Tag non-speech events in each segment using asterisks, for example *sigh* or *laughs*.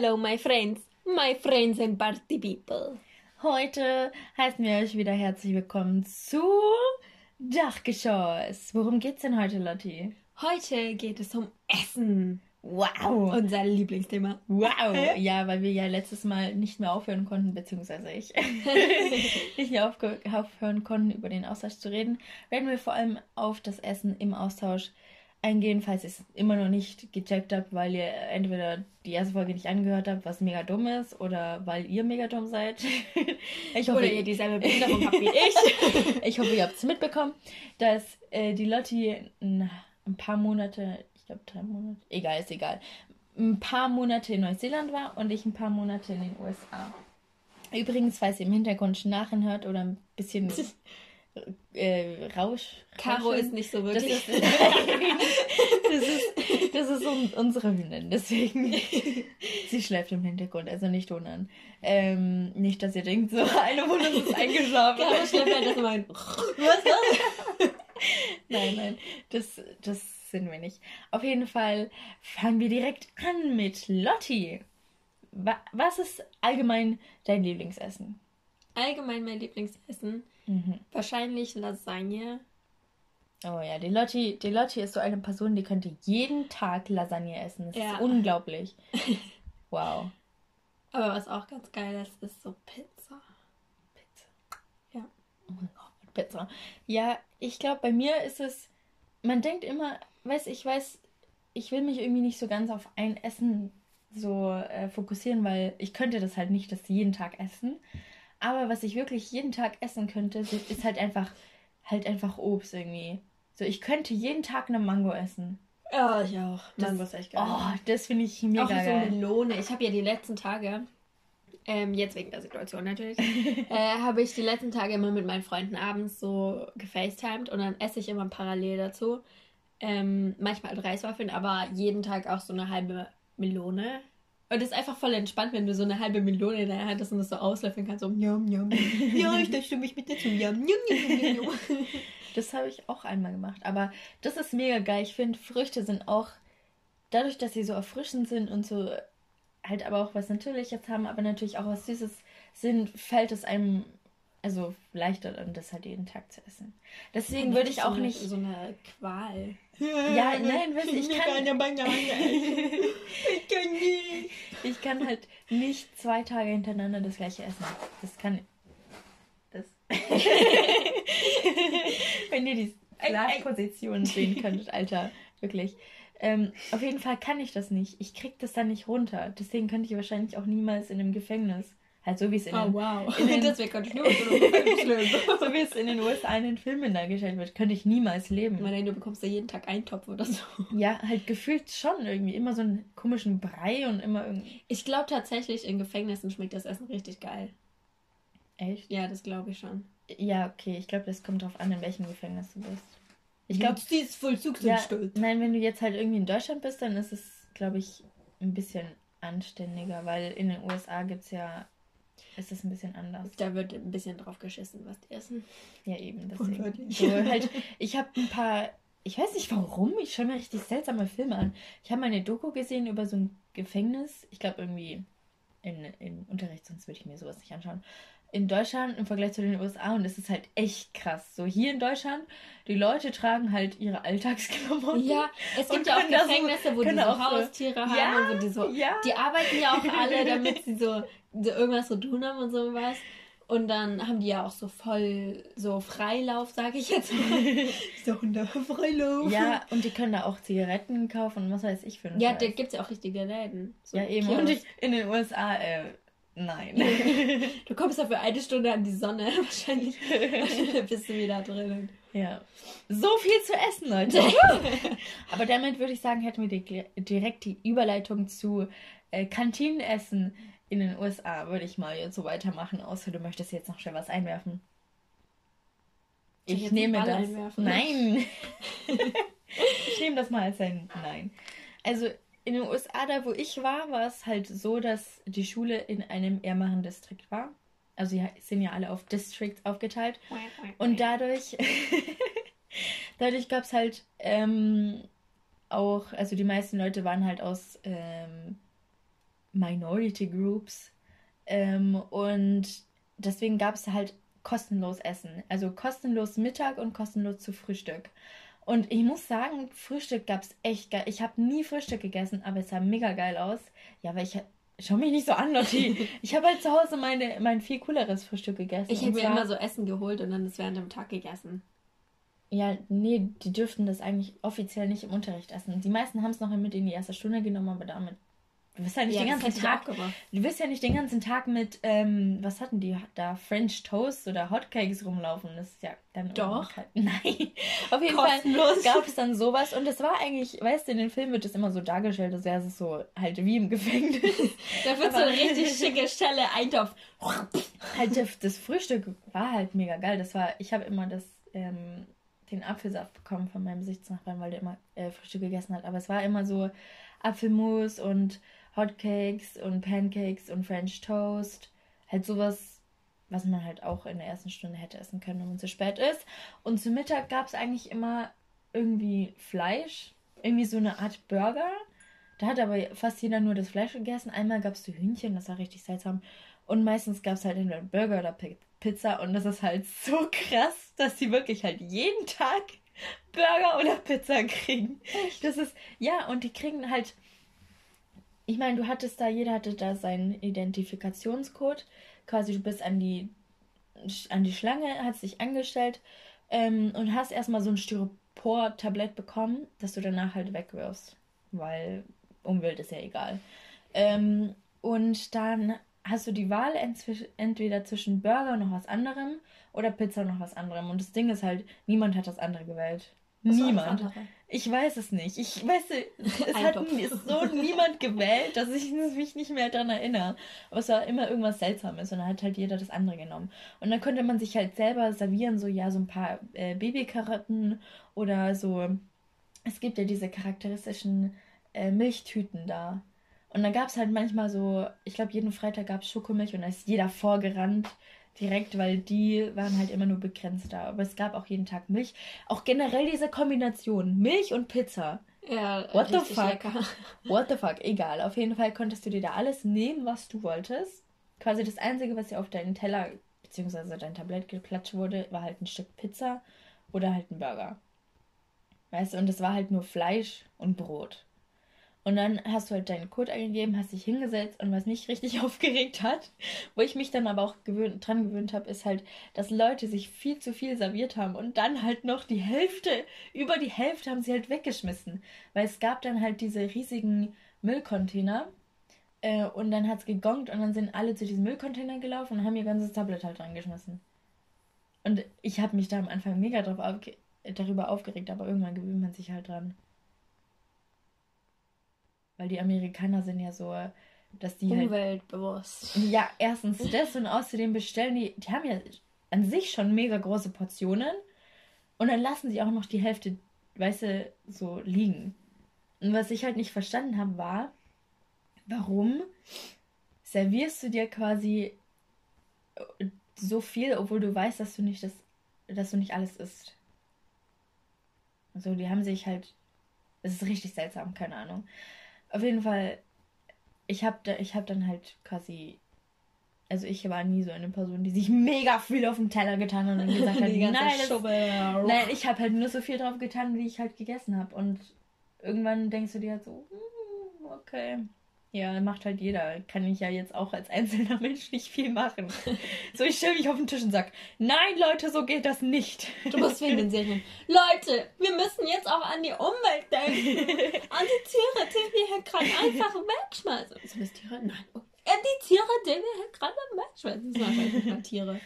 Hello, my friends. My friends and party people. Heute heißen wir euch wieder herzlich willkommen zu Dachgeschoss. Worum geht's denn heute, Lotti? Heute geht es um Essen. Wow. Unser Lieblingsthema. Wow. *laughs* Ja, weil wir ja letztes Mal nicht mehr aufhören konnten, beziehungsweise ich *laughs* nicht mehr aufhören konnten, über den Austausch zu reden, werden wir vor allem auf das Essen im Austausch eingehen, falls ihr es immer noch nicht gecheckt habt, weil ihr entweder die erste Folge nicht angehört habt, was mega dumm ist, oder weil ihr mega dumm seid. *laughs* ich Oder ihr dieselbe Behinderung habt wie ich. *laughs* ich hoffe, ihr habt es mitbekommen, dass äh, die Lotti ein, ein paar Monate, ich glaube drei Monate, egal, ist egal, ein paar Monate in Neuseeland war und ich ein paar Monate in den USA. Übrigens, falls ihr im Hintergrund Schnarchen hört oder ein bisschen *laughs* äh, Rausch. Caro Rauschen, ist nicht so das wirklich. ist, *laughs* das ist, das ist un unsere Hündin, deswegen. *laughs* Sie schläft im Hintergrund, also nicht wundern. Ähm, nicht, dass ihr denkt, so eine Wunde ist eingeschlafen. Caro schläft halt das mal. *laughs* Was das? nein, nein, das, das sind wir nicht. Auf jeden Fall fangen wir direkt an mit Lotti. Wa was ist allgemein dein Lieblingsessen? Allgemein mein Lieblingsessen. Mhm. Wahrscheinlich Lasagne. Oh ja, die Lotti, die Lotti ist so eine Person, die könnte jeden Tag Lasagne essen. Das Ja. ist unglaublich. *laughs* Wow. Aber was auch ganz geil ist, ist so Pizza. Pizza. Ja. Oh mein Gott, Pizza. Ja, ich glaube, bei mir ist es, man denkt immer, weiß ich weiß, ich will mich irgendwie nicht so ganz auf ein Essen so äh, fokussieren, weil ich könnte das halt nicht das jeden Tag essen. Aber was ich wirklich jeden Tag essen könnte, ist halt einfach, halt einfach Obst irgendwie. So, ich könnte jeden Tag eine Mango essen. Ja, ich auch. Das- Mango ist echt geil. Oh, das finde ich mega auch so geil. Melone. Ich habe ja die letzten Tage, ähm, jetzt wegen der Situation natürlich, *laughs* äh, habe ich die letzten Tage immer mit meinen Freunden abends so gefacetimed und dann esse ich immer parallel dazu. Ähm, manchmal halt Reiswaffeln, aber jeden Tag auch so eine halbe Melone. Und es ist einfach voll entspannt, wenn du so eine halbe Melone in der Hand hast und das so auslöffeln kannst. So, njam, njam. *laughs* Ja, ich stimme mich mit dazu. Njam, njam, njam. Das habe ich auch einmal gemacht. Aber das ist mega geil. Ich finde, Früchte sind auch, dadurch, dass sie so erfrischend sind und so halt aber auch was Natürliches haben, aber natürlich auch was Süßes sind, fällt es einem also leichter dann das halt jeden Tag zu essen. Deswegen würde ich auch so eine, nicht. So eine Qual. Ja, nein, weißt *laughs* *laughs* ich kann- eine Banane. ich kann nicht. Ich kann halt nicht zwei Tage hintereinander das gleiche essen. Das kann. Das. *laughs* Wenn ihr die Schlafposition sehen könntet, Alter. Wirklich. Ähm, auf jeden Fall kann ich das nicht. Ich krieg das dann nicht runter. Deswegen könnte ich wahrscheinlich auch niemals in einem Gefängnis. Halt so wie es in Oh, den, wow. in den- *laughs* das wäre ganz schlimm. *laughs* so wie es in den USA in den Filmen dargestellt wird, könnte ich niemals leben. Nein, du bekommst ja jeden Tag einen Topf oder so. Ja, halt gefühlt schon irgendwie. Immer so einen komischen Brei und immer irgendwie. Ich glaube tatsächlich, in Gefängnissen schmeckt das Essen richtig geil. Echt? Ja, das glaube ich schon. Ja, okay. Ich glaube, das kommt drauf an, in welchem Gefängnis du bist. Ich glaube, sie ist Vollzugs ja, nein, wenn du jetzt halt irgendwie in Deutschland bist, dann ist es, glaube ich, ein bisschen anständiger, weil in den USA gibt es ja, ist es ein bisschen anders. Da wird ein bisschen drauf geschissen, was die essen. Ja, eben. Deswegen. So, halt, ich habe ein paar, ich weiß nicht warum, ich schaue mir richtig seltsame Filme an. Ich habe mal eine Doku gesehen über so ein Gefängnis, ich glaube irgendwie in, in Unterricht, sonst würde ich mir sowas nicht anschauen. In Deutschland im Vergleich zu den USA und es ist halt echt krass. So hier in Deutschland, die Leute tragen halt ihre Alltagsklamotten. Ja, es gibt ja auch da so- Gefängnisse, wo die so auch so- Haustiere haben Ja, und wo die so. ja. Die arbeiten ja auch *laughs* alle, damit sie so, so irgendwas zu tun haben und sowas. Und dann haben die ja auch so voll so Freilauf, sage ich jetzt mal. *laughs* so Hunde Freilauf. Ja, und die können da auch Zigaretten kaufen und was weiß ich für einen Ja, Scheiß. da gibt es ja auch richtige Läden. So ja eben. Kiosk. Und ich, in den USA, äh, nein. *laughs* *laughs* Du kommst ja für eine Stunde an die Sonne. *laughs* Wahrscheinlich bist du wieder drinnen. Ja. So viel zu essen, Leute. Aber damit würde ich sagen, hätten wir direkt die Überleitung zu äh, Kantinenessen in den USA. Würde ich mal jetzt so weitermachen, außer du möchtest jetzt noch schnell was einwerfen. Ich Ich nehme das. einwerfen? Nein. ich nehme das mal als ein Nein. Also in den USA, da wo ich war, war es halt so, dass die Schule in einem ärmeren Distrikt war. Also sie sind ja alle auf Districts aufgeteilt. Und dadurch, *laughs* dadurch gab es halt ähm, auch, also die meisten Leute waren halt aus ähm, Minority Groups. Ähm, und deswegen gab es halt kostenlos Essen. Also kostenlos Mittag und kostenlos zu Frühstück. Und ich muss sagen, Frühstück gab es echt geil. Ich habe nie Frühstück gegessen, aber es sah mega geil aus. Ja, weil ich Schau mich nicht so an, Lotti. *laughs* Ich habe halt zu Hause meine, mein viel cooleres Frühstück gegessen. Ich hätte mir immer so Essen geholt und dann das während dem Tag gegessen. Ja, nee, die dürften das eigentlich offiziell nicht im Unterricht essen. Die meisten haben es noch mit in die erste Stunde genommen, aber damit Du wirst ja nicht ja, den ganzen Tag. Du wirst ja nicht den ganzen Tag mit, ähm, was hatten die da? French Toast oder Hotcakes rumlaufen. Das ist ja dann. Doch. *laughs* Nein. Auf jeden Kostenlos. Fall gab es dann sowas. Und es war eigentlich, weißt du, in den Filmen wird es immer so dargestellt, als wäre es so halt wie im Gefängnis. *laughs* da wird so eine richtig *laughs* schicke Stelle Eintopf. halt das Frühstück war halt mega geil. Das war, ich habe immer das, ähm, den Apfelsaft bekommen von meinem Sichtsnachbarn, weil der immer äh, Frühstück gegessen hat. Aber es war immer so Apfelmus und Hotcakes und Pancakes und French Toast. Halt sowas, was man halt auch in der ersten Stunde hätte essen können, wenn man zu spät ist. Und zu Mittag gab es eigentlich immer irgendwie Fleisch, irgendwie so eine Art Burger. Da hat aber fast jeder nur das Fleisch gegessen. Einmal gab es die Hühnchen, das war richtig seltsam. Und meistens gab es halt entweder Burger oder Pizza. Und das ist halt so krass, dass sie wirklich halt jeden Tag Burger oder Pizza kriegen. Echt? Das ist, ja, und die kriegen halt ich meine, du hattest da, jeder hatte da seinen Identifikationscode. Quasi, du bist an die, an die Schlange, hast dich angestellt ähm, und hast erstmal so ein Styropor-Tablett bekommen, das du danach halt wegwirfst. Weil Umwelt ist ja egal. Ähm, und dann hast du die Wahl entweder zwischen Burger und noch was anderem oder Pizza und noch was anderem. Und das Ding ist halt, niemand hat das andere gewählt. Niemand. Ich weiß es nicht. Ich weiß, es hat so *laughs* niemand gewählt, dass ich mich nicht mehr daran erinnere. Aber es war immer irgendwas Seltsames und dann hat halt jeder das andere genommen. Und dann konnte man sich halt selber servieren, so ja, so ein paar äh, Babykarotten oder so. Es gibt ja diese charakteristischen äh, Milchtüten da. Und dann gab es halt manchmal so, ich glaube, jeden Freitag gab es Schokomilch und da ist jeder vorgerannt direkt, weil die waren halt immer nur begrenzt da. Aber es gab auch jeden Tag Milch. Auch generell diese Kombination Milch und Pizza. Ja, What the fuck? Lecker. *laughs* What the fuck? Egal. Auf jeden Fall konntest du dir da alles nehmen, was du wolltest. Quasi das Einzige, was dir auf deinen Teller bzw. dein Tablett geklatscht wurde, war halt ein Stück Pizza oder halt ein Burger. Weißt du, und das war halt nur Fleisch und Brot. Und dann hast du halt deinen Code eingegeben, hast dich hingesetzt und was mich richtig *laughs* aufgeregt hat, wo ich mich dann aber auch gewöhnt, dran gewöhnt habe, ist halt, dass Leute sich viel zu viel serviert haben und dann halt noch die Hälfte, über die Hälfte haben sie halt weggeschmissen. Weil es gab dann halt diese riesigen Müllcontainer äh, und dann hat es gegongt und dann sind alle zu diesem Müllcontainer gelaufen und haben ihr ganzes Tablet halt reingeschmissen. Und ich habe mich da am Anfang mega drauf aufge darüber aufgeregt, aber irgendwann gewöhnt man sich halt dran. Weil die Amerikaner sind ja so, dass die. Umweltbewusst. Halt, ja, erstens das und außerdem bestellen die. Die haben ja an sich schon mega große Portionen. Und dann lassen sie auch noch die Hälfte, weißt du, so liegen. Und was ich halt nicht verstanden habe, war, warum servierst du dir quasi so viel, obwohl du weißt, dass du nicht das, dass du nicht alles isst. Also die haben sich halt, es ist richtig seltsam, keine Ahnung. Auf jeden Fall, ich habe da, hab dann halt quasi. Also ich war nie so eine Person, die sich mega viel auf den Teller getan hat und gesagt *laughs* hat, nein, das, nein, ich habe halt nur so viel drauf getan, wie ich halt gegessen habe. Und irgendwann denkst du dir halt so, hm, okay. Ja, macht halt jeder. Kann ich ja jetzt auch als einzelner *laughs* Mensch nicht viel machen. *laughs* so, ich stelle mich auf den Tisch und sag, nein, Leute, so geht das nicht. Du musst wegen den Serien. Leute, wir müssen jetzt auch an die Umwelt denken. *laughs* an die Tiere, die wir hier gerade einfach wegschmeißen. Sind das Tiere? Nein. Oh. Die Tiere, die wir hier gerade wegschmeißen. Das sind einfach nicht Tiere.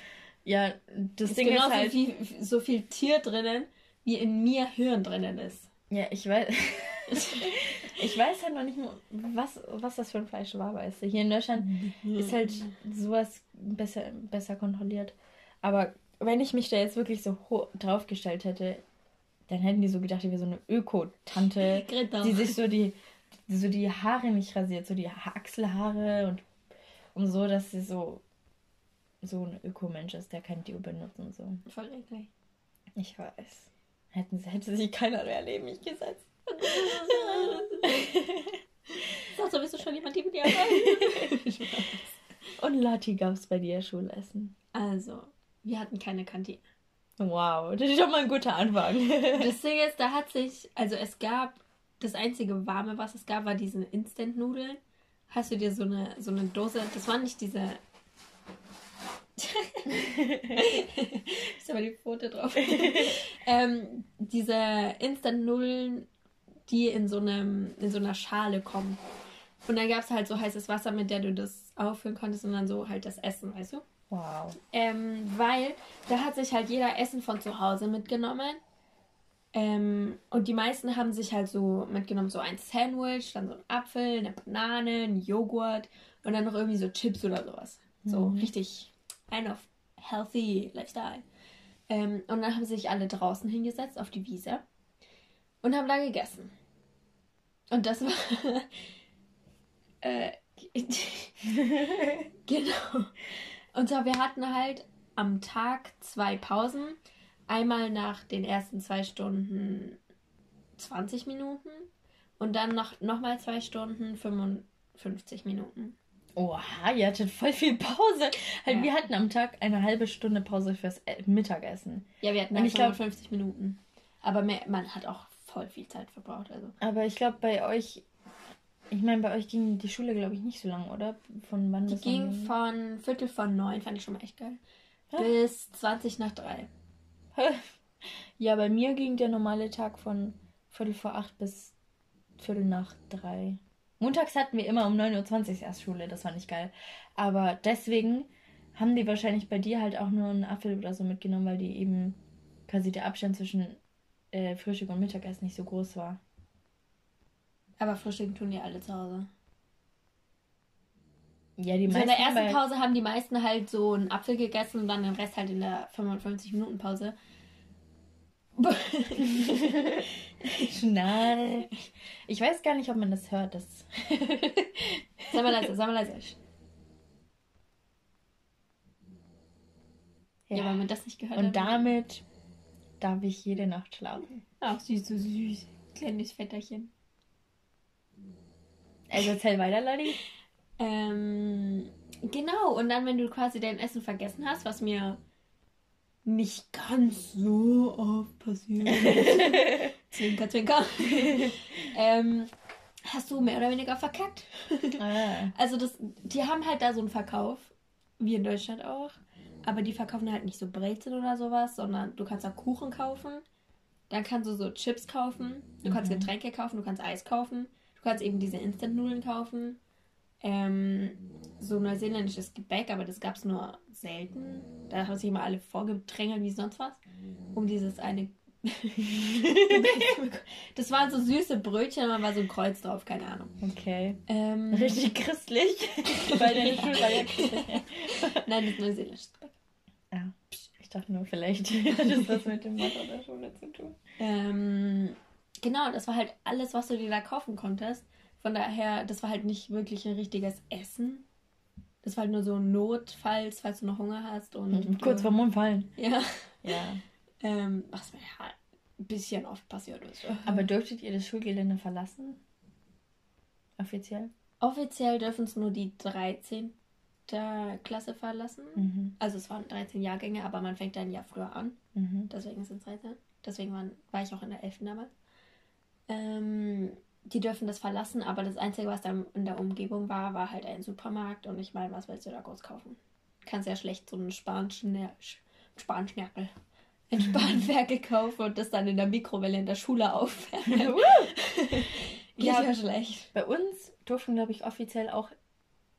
Ja, das ist Ding genau ist halt... Viel, so viel Tier drinnen, wie in mir Hirn drinnen ist. Ja, ich weiß. *laughs* ich weiß halt noch nicht, was, was das für ein Fleisch war, weißt du. Hier in Deutschland ist halt sowas besser, besser kontrolliert. Aber wenn ich mich da jetzt wirklich so draufgestellt hätte, dann hätten die so gedacht, ich wäre so eine Öko-Tante, *laughs* die sich so die, so die Haare nicht rasiert, so die Achselhaare und, und so, dass sie so, so ein Ökomensch ist, der kein Deo benutzt und so. Voll eklig. Ich weiß. Hätten, hätte sich keiner mehr neben mich gesetzt. *laughs* Das sowieso schon jemand, die mit dir Und Lotti gab es bei dir Schulessen? Also, wir hatten keine Kantine. Wow, das ist schon mal ein guter Anfang. das Ding ist, da hat sich, also es gab, das einzige warme, was es gab, war diese Instant-Nudeln. Hast du dir so eine, so eine Dose, das waren nicht diese ist aber die Pfote drauf. *laughs* ähm, diese Instant-Nudeln, die in so, einem, in so einer Schale kommen. Und dann gab es halt so heißes Wasser, mit der du das auffüllen konntest und dann so halt das Essen, weißt du? Wow. Ähm, weil da hat sich halt jeder Essen von zu Hause mitgenommen. Ähm, und die meisten haben sich halt so mitgenommen, so ein Sandwich, dann so ein Apfel, eine Banane, ein Joghurt und dann noch irgendwie so Chips oder sowas. So mhm. richtig ein auf healthy Lifestyle. Ähm, und dann haben sich alle draußen hingesetzt auf die Wiese und haben da gegessen. Und das war. *laughs* äh, *laughs* genau. Und zwar, wir hatten halt am Tag zwei Pausen. Einmal nach den ersten zwei Stunden 20 Minuten und dann noch, noch mal zwei Stunden 55 Minuten. Oha, ihr hattet voll viel Pause. Halt, ja. Wir hatten am Tag eine halbe Stunde Pause fürs Mittagessen. Ja, wir hatten ich glaube 50 Minuten. Aber mehr, man hat auch voll viel Zeit verbraucht. Also. Aber ich glaube, bei euch, ich meine, bei euch ging die Schule, glaube ich, nicht so lang, oder? Von wann die bis ging von Viertel von neun, fand ich schon mal echt geil, Hä? bis 20 nach drei. ja, bei mir ging der normale Tag von Viertel vor acht bis Viertel nach drei. Montags hatten wir immer um 9.20 Uhr erst Schule, das war nicht geil. Aber deswegen haben die wahrscheinlich bei dir halt auch nur einen Apfel oder so mitgenommen, weil die eben quasi der Abstand zwischen äh, Frühstück und Mittagessen nicht so groß war. Aber Frühstück tun die alle zu Hause. Ja, die meisten. So in der ersten Pause haben die meisten halt so einen Apfel gegessen und dann den Rest halt in der 55-Minuten-Pause. *laughs* Schnarr. Ich weiß gar nicht, ob man das hört. Das *laughs* sag mal leise, sag mal leise. Ja, ja, weil man das nicht gehört Und hat. damit darf ich jede Nacht schlafen. Ach, süß, so süß. Kleines Vetterchen. Also erzähl weiter, Ladi. Ähm, genau, und dann, wenn du quasi dein Essen vergessen hast, was mir nicht ganz so oft passiert. *laughs* zwinker, zwinker. *laughs* ähm, hast du mehr oder weniger verkackt. Ah. Also das, die haben halt da so einen Verkauf, wie in Deutschland auch. Aber die verkaufen halt nicht so Brezeln oder sowas, sondern du kannst da Kuchen kaufen. Dann kannst du so Chips kaufen. Du mhm. kannst Getränke kaufen, du kannst Eis kaufen. Du kannst eben diese Instant-Nudeln kaufen ähm, so neuseeländisches Gebäck, aber das gab es nur selten. Da haben sich immer alle vorgedrängelt wie sonst was, um dieses eine. *laughs* das waren so süße Brötchen, da war so ein Kreuz drauf, keine Ahnung. Okay. Ähm, Richtig christlich. *laughs* Weil deine Schule war ja christlich. Nein, das ist neuseeländisches Gebäck. Ja. Ich dachte nur, vielleicht *laughs* hat das was mit dem Motto der Schule zu tun. Ähm, genau, das war halt alles, was du dir da kaufen konntest. Von daher, das war halt nicht wirklich ein richtiges Essen. Das war halt nur so ein Notfalls, falls du noch Hunger hast. und mhm, Kurz vorm Umfallen. Ja. Ja. Ähm, was mir ja ein bisschen oft passiert ist. *laughs* Aber dürftet ihr das Schulgelände verlassen? Offiziell? Offiziell dürfen es nur die 13. Klasse verlassen. Mhm. Also es waren 13 Jahrgänge, aber man fängt ein Jahr früher an. Mhm. Deswegen sind es 13. Deswegen waren, war ich auch in der 11. damals. Ähm, die dürfen das verlassen, aber das Einzige, was da in der Umgebung war, war halt ein Supermarkt und ich meine, was willst du da groß kaufen? Kannst ja schlecht so einen Spanischen, Spanschnärkel, ein Spanferkel kaufen und das dann in der Mikrowelle in der Schule aufwärmen. *laughs* *laughs* Geht ja, ja schlecht. Bei uns durften, glaube ich, offiziell auch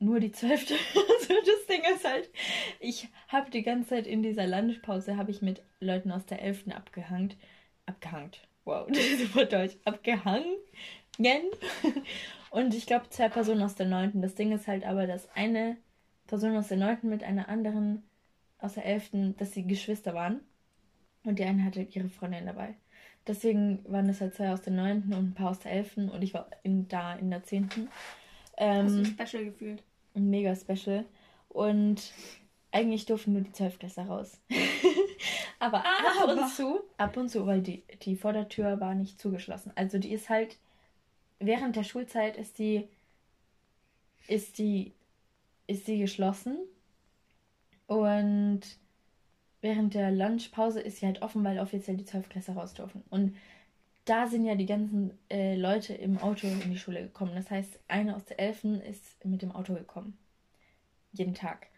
nur die Zwölfte. *laughs* also das Ding ist halt, ich habe die ganze Zeit in dieser Landespause habe ich mit Leuten aus der Elften abgehangt. Abgehangt. Wow, das ist super deutsch. Abgehangen Und ich glaube, zwei Personen aus der 9. Das Ding ist halt aber, dass eine Person aus der 9. mit einer anderen aus der 11., dass sie Geschwister waren. Und die eine hatte ihre Freundin dabei. Deswegen waren es halt zwei aus der 9. und ein paar aus der 11. Und ich war in, da in der 10. Ähm, Hast du special gefühlt? Mega special. Und eigentlich durften nur die 12 Klässler raus. *laughs* aber ab und zu, ab und zu, weil die, die Vordertür war nicht zugeschlossen. Also die ist halt während der Schulzeit ist die ist die, ist die geschlossen. Und während der Lunchpause ist sie halt offen, weil offiziell die Zwölfklässler raus dürfen. Und da sind ja die ganzen äh, Leute im Auto in die Schule gekommen. Das heißt, eine aus der Elfen ist mit dem Auto gekommen. Jeden Tag.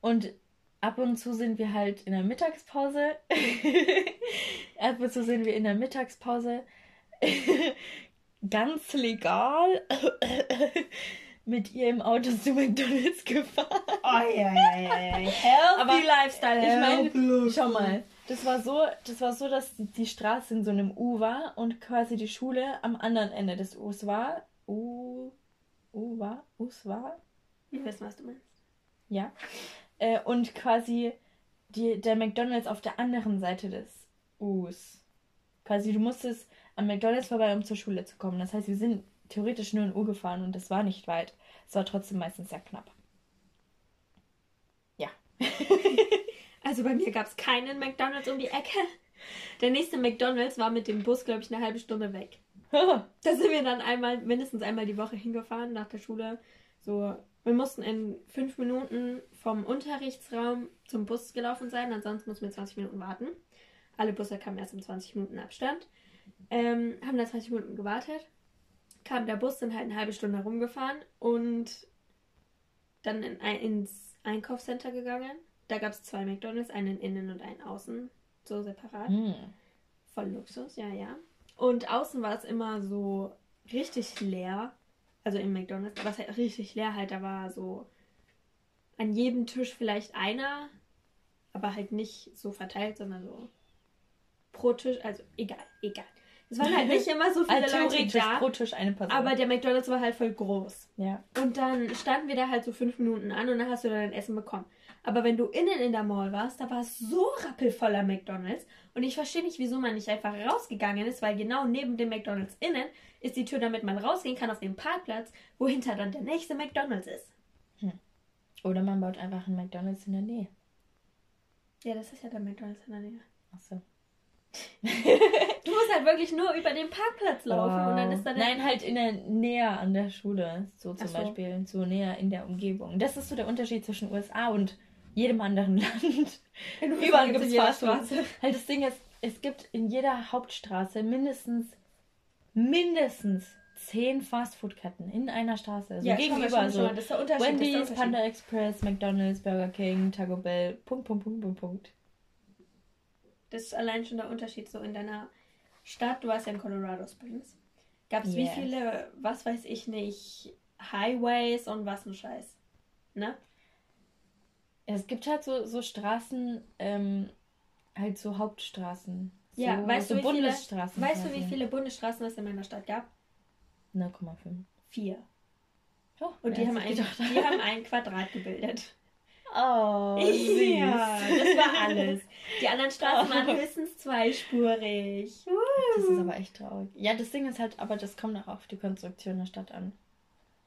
Und ab und zu sind wir halt in der Mittagspause. *laughs* ab und zu sind wir in der Mittagspause *laughs* ganz legal mit ihr im Auto zu McDonalds gefahren. Oh ja, ja, ja, ja. Healthy Aber Lifestyle. Ich meine, schau mal, das war so, das war so, dass die, die Straße in so einem U war und quasi die Schule am anderen Ende des Us war. U, U war, Us war. Ich weiß, was du meinst. Ja. Äh, und quasi die, der McDonalds auf der anderen Seite des Us. Quasi, du musstest am McDonalds vorbei, um zur Schule zu kommen. Das heißt, wir sind theoretisch nur in U gefahren und das war nicht weit. Es war trotzdem meistens sehr knapp. Ja. *laughs* also bei mir gab es keinen McDonalds um die Ecke. Der nächste McDonalds war mit dem Bus, glaube ich, eine halbe Stunde weg. *laughs* da sind wir dann einmal, mindestens einmal die Woche hingefahren nach der Schule. So, wir mussten in fünf Minuten vom Unterrichtsraum zum Bus gelaufen sein, ansonsten mussten wir 20 Minuten warten. Alle Busse kamen erst um 20 Minuten Abstand. Ähm, haben da 20 Minuten gewartet kam der Bus, dann halt eine halbe Stunde rumgefahren und dann in, ins Einkaufscenter gegangen. Da gab es zwei McDonalds, einen innen und einen außen, so separat. Mm. Voll Luxus, ja, ja. Und außen war es immer so richtig leer. Also im McDonalds, was halt richtig leer halt, da war so an jedem Tisch vielleicht einer, aber halt nicht so verteilt, sondern so pro Tisch, also egal, egal. Es waren halt nicht immer so *laughs* viele also Leute da. pro Tisch eine Person. Aber der McDonalds war halt voll groß. Ja. Und dann standen wir da halt so fünf Minuten an und dann hast du dann dein Essen bekommen. Aber wenn du innen in der Mall warst, da war es so rappelvoller McDonalds. Und ich verstehe nicht, wieso man nicht einfach rausgegangen ist, weil genau neben dem McDonalds innen ist die Tür, damit man rausgehen kann auf den Parkplatz, wohinter dann der nächste McDonalds ist. Hm. Oder man baut einfach einen McDonalds in der Nähe. Ja, das ist ja der McDonalds in der Nähe. Ach so du musst halt wirklich nur über den Parkplatz laufen wow. und dann ist da Nein, halt in der Nähe an der Schule, so zum so. Beispiel, so näher in der Umgebung. Das ist so der Unterschied zwischen USA und jedem anderen *laughs* Land. Überall gibt es Fastfood. Halt das Ding ist, es gibt in jeder Hauptstraße mindestens mindestens zehn Fastfood-Ketten in einer Straße. Also ja, gegenüber schon, so schon, das ist der Unterschied, Wendy's, Panda Express, McDonald's, Burger King, Taco Bell, Punkt, Punkt, Punkt, Punkt, Punkt. Das ist allein schon der Unterschied so in deiner Stadt. Du warst ja in Colorado Springs. Gab es yes. wie viele, was weiß ich nicht, Highways und was ein Scheiß. Ne? Es gibt halt so, so Straßen, ähm, halt so Hauptstraßen. Ja, so, weißt, so du, wie Bundesstraßen viele, weißt du, wie viele Bundesstraßen es in meiner Stadt gab? 0,5. Vier. Oh, und die haben, ein, die haben *laughs* ein Quadrat gebildet. Oh, süß. Ja, das war alles. Die anderen Straßen waren *laughs* oh. höchstens zweispurig. Das ist aber echt traurig. Ja, das Ding ist halt, aber das kommt auch auf die Konstruktion der Stadt an.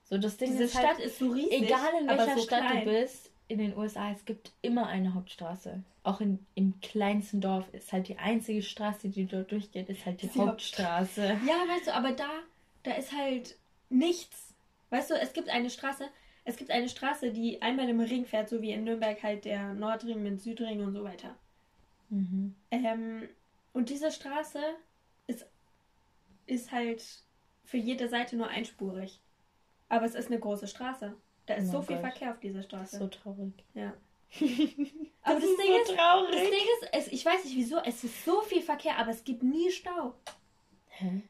So, das Ding Diese ist halt, Stadt ist so riesig. Egal in welcher so Stadt klein. du bist, in den USA, es gibt immer eine Hauptstraße. Auch in, im kleinsten Dorf ist halt die einzige Straße, die dort durchgeht, ist halt die, die Hauptstraße. Ja, weißt du, aber da, da ist halt nichts. Weißt du, es gibt eine Straße, es gibt eine Straße, die einmal im Ring fährt, so wie in Nürnberg halt der Nordring mit Südring und so weiter. Mhm. Ähm, und diese Straße ist, ist halt für jede Seite nur einspurig. Aber es ist eine große Straße. Da ist oh so viel Gott. Verkehr auf dieser Straße. so traurig. Ja. *laughs* aber das, das Ding so ist, traurig. das Ding ist, es, ich weiß nicht wieso, es ist so viel Verkehr, aber es gibt nie Stau. Hä?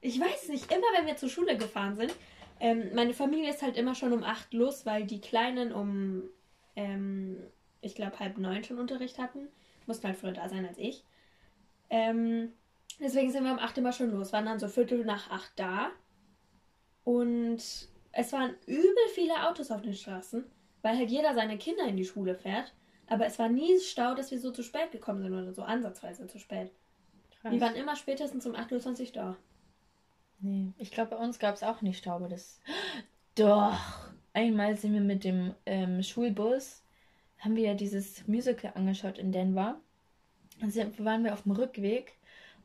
Ich weiß nicht, immer wenn wir zur Schule gefahren sind, ähm, meine Familie ist halt immer schon um 8 los, weil die Kleinen um, ähm, ich glaube, halb neun schon Unterricht hatten. Mussten halt früher da sein als ich. Ähm, deswegen sind wir um 8 immer schon los, waren dann so Viertel nach 8 da. Und es waren übel viele Autos auf den Straßen, weil halt jeder seine Kinder in die Schule fährt. Aber es war nie Stau, dass wir so zu spät gekommen sind oder so ansatzweise zu spät. Krass. Wir waren immer spätestens um 8.20 Uhr da. Nee, ich glaube, bei uns gab es auch nicht Staube. Das Doch. Einmal sind wir mit dem ähm, Schulbus, haben wir ja dieses Musical angeschaut in Denver. Und dann waren wir auf dem Rückweg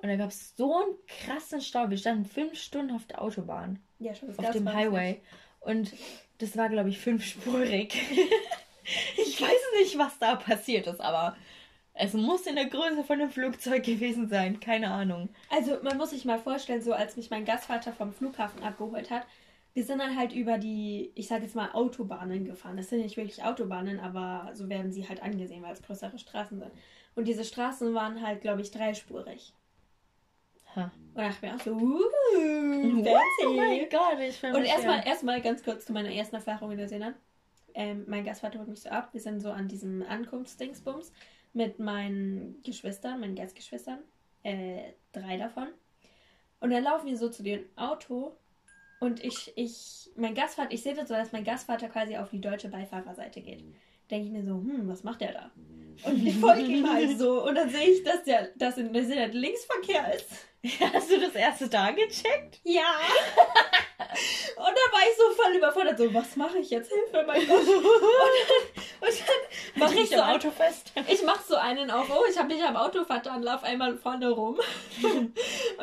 und da gab es so einen krassen Stau. Wir standen fünf Stunden auf der Autobahn. Ja, schon. Auf dem Highway. Und das war, glaube ich, fünfspurig. *laughs* ich weiß nicht, was da passiert ist, aber es muss in der Größe von einem Flugzeug gewesen sein. Keine Ahnung. Also man muss sich mal vorstellen, so als mich mein Gastvater vom Flughafen abgeholt hat, wir sind dann halt über die, ich sage jetzt mal, Autobahnen gefahren. Das sind nicht wirklich Autobahnen, aber so werden sie halt angesehen, weil es größere Straßen sind. Und diese Straßen waren halt, glaube ich, dreispurig. Ha. Und dachte mir auch so, uh, fancy. Oh mein Gott, ich bin Und erstmal erstmal ganz kurz zu meiner ersten Erfahrung in Neuseeland. Ähm, mein Gastvater holt mich so ab. Wir sind so an diesem Ankunftsdingsbums mit meinen Geschwistern, meinen Gastgeschwistern. Äh, drei davon. Und dann laufen wir so zu dem Auto und ich, ich, mein Gastvater, ich sehe das so, dass mein Gastvater quasi auf die deutsche Beifahrerseite geht. Denke ich mir so, hm, was macht der da? Und ich folge ihm halt *laughs* so. Und dann sehe ich, dass der, dass in Neuseeland Linksverkehr ist. *laughs* Hast du das erste da gecheckt? Ja. *laughs* und dann war ich so voll überfordert, so, was mache ich jetzt? Hilfe, mein Gott. Und dann, und dann mache ich so am Auto fest. Ich mache so einen auf, oh, ich habe mich am Auto vertan, lauf einmal vorne rum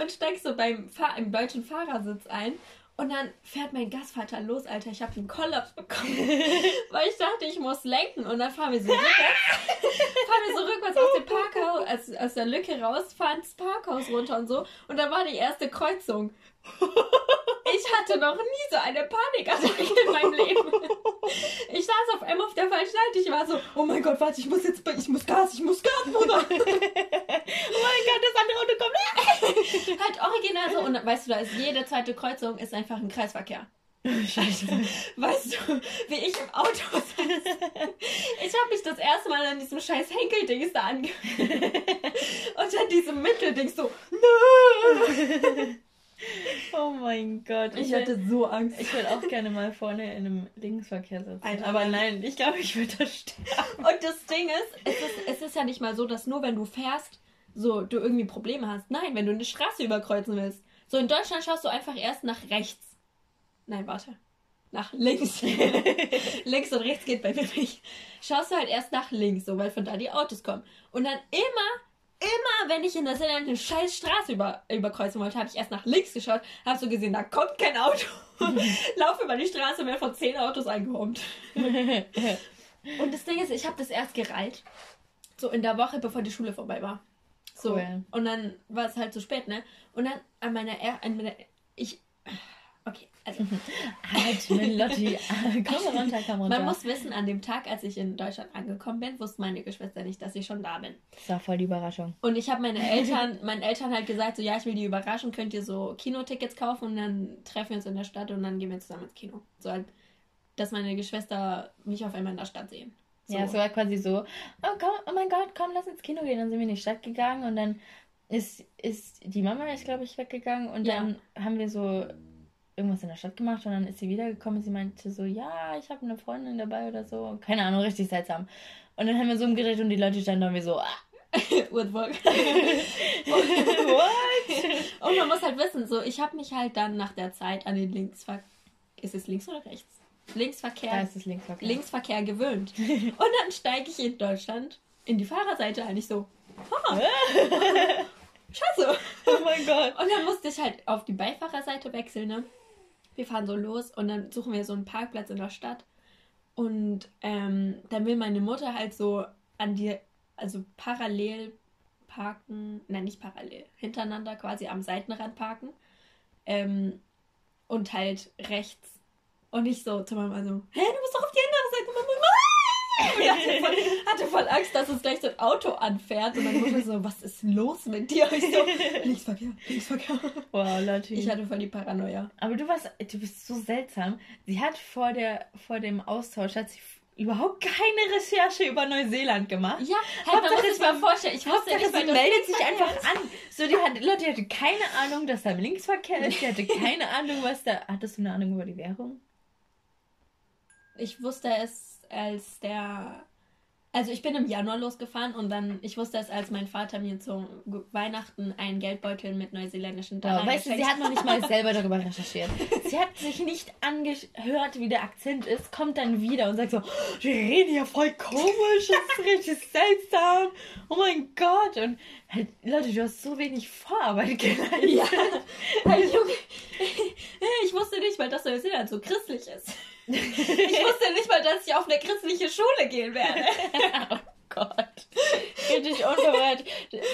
und steig so beim Fahr im deutschen Fahrersitz ein und dann fährt mein Gastvater los, Alter. Ich habe den Kollaps bekommen, *laughs* weil ich dachte, ich muss lenken. Und dann fahren wir so rückwärts, *laughs* fahren wir so rückwärts aus dem Parkhaus, aus, aus der Lücke raus, fahren ins Parkhaus runter und so. Und dann war die erste Kreuzung. *laughs* Ich hatte noch nie so eine Panikattacke in meinem Leben. Ich saß auf einmal auf der falschen Seite. Ich war so, oh mein Gott, warte, ich muss jetzt, ich muss Gas, ich muss Gas, Bruder. *laughs* oh mein Gott, das andere Auto kommt. *laughs* halt original so. Und weißt du, da ist jede zweite Kreuzung ist einfach ein Kreisverkehr. Scheiße. Weißt du, wie ich im Auto sitze? Ich habe mich das erste Mal an diesem scheiß Henkeldings da angehört. Und dann diesem Mitteldings so, Nö! Oh mein Gott. Ich, ich hatte so Angst. Ich würde auch gerne mal vorne in einem Linksverkehr sitzen. Alter, aber nein, ich glaube, ich würde da sterben. Und das Ding ist es, ist, es ist ja nicht mal so, dass nur wenn du fährst, so du irgendwie Probleme hast. Nein, wenn du eine Straße überkreuzen willst. So in Deutschland schaust du einfach erst nach rechts. Nein, warte. Nach links. *laughs* links und rechts geht bei mir nicht. Schaust du halt erst nach links, so weil von da die Autos kommen. Und dann immer immer, wenn ich in der Sinne eine scheiß Straße über, überkreuzen wollte, habe ich erst nach links geschaut, habe so gesehen, da kommt kein Auto. *laughs* Laufe über die Straße, mehr von zehn Autos eingeräumt. *laughs* und das Ding ist, ich habe das erst gereilt. So in der Woche, bevor die Schule vorbei war. So. Cool. Und dann war es halt zu spät, ne? Und dann an meiner, er an meiner ich Okay, also. *laughs* Atmen, Lotti. *laughs* komm runter, komm runter. Man muss wissen, an dem Tag, als ich in Deutschland angekommen bin, wusste meine Geschwister nicht, dass ich schon da bin. Das war voll die Überraschung. Und ich habe meine Eltern, meinen Eltern halt gesagt, so, ja, ich will die Überraschung, könnt ihr so Kinotickets kaufen und dann treffen wir uns in der Stadt und dann gehen wir zusammen ins Kino. So halt, dass meine Geschwister mich auf einmal in der Stadt sehen. So. Ja, es war quasi so, oh, komm, oh mein Gott, komm, lass ins Kino gehen. Dann sind wir in die Stadt gegangen und dann ist, ist die Mama ist, glaube ich, weggegangen und ja. dann haben wir so irgendwas in der Stadt gemacht und dann ist sie wiedergekommen. Sie meinte so, ja, ich habe eine Freundin dabei oder so. Keine Ahnung, richtig seltsam. Und dann haben wir so umgedreht und die Leute standen da wie so, ah. *laughs* What *laughs* What? und man muss halt wissen, so ich habe mich halt dann nach der Zeit an den Linksverkehr, ist es links oder rechts? Linksverkehr. Da ist es Linksverkehr. Linksverkehr gewöhnt. und dann steige ich in Deutschland in die Fahrerseite ein. Ich so, ah, *laughs* Scheiße. Oh mein Gott. Und dann musste ich halt auf die Beifahrerseite wechseln, ne? Wir fahren so los und dann suchen wir so einen Parkplatz in der Stadt. Und ähm, dann will meine Mutter halt so an die, also parallel parken, nein, nicht parallel, hintereinander quasi am Seitenrand parken. Ähm, und halt rechts. Und ich so zu Mama so, hä, du musst doch auf die. Ich hatte voll, hatte voll Angst, dass uns gleich so ein Auto anfährt. Und dann wurde so, was ist los mit dir? Und ich so, Linksverkehr, Linksverkehr. Wow, Leute. Ich hatte voll die Paranoia. Aber du warst, du bist so seltsam. Sie hat vor, der, vor dem Austausch, hat sie überhaupt keine Recherche über Neuseeland gemacht. Ja, halt, man muss sich mal vorstellen. Ich wusste nicht, sie meldet sich einfach an. So, die hat, Leute, die hatte keine Ahnung, dass da im Linksverkehr ist. Die hatte keine Ahnung, was da... Hattest du eine Ahnung über die Währung? Ich wusste es als der. Also ich bin im Januar losgefahren und dann, ich wusste es, als mein Vater mir zu Weihnachten einen Geldbeutel mit neuseeländischen Dollar oh, Weißt du, sie hat noch nicht mal selber darüber *laughs* recherchiert. Sie hat sich nicht angehört, wie der Akzent ist, kommt dann wieder und sagt so, die reden ja voll komisch, das ist richtig *laughs* seltsam. Oh mein Gott. Und halt, Leute, du hast so wenig Vorarbeit geleistet. Ja, halt, Junge, *laughs* ich wusste nicht mal, dass Neuseeland so christlich ist. Ich wusste nicht mal, dass ich auf eine christliche Schule gehen werde. *laughs* oh Gott. Richtig unverwehrt.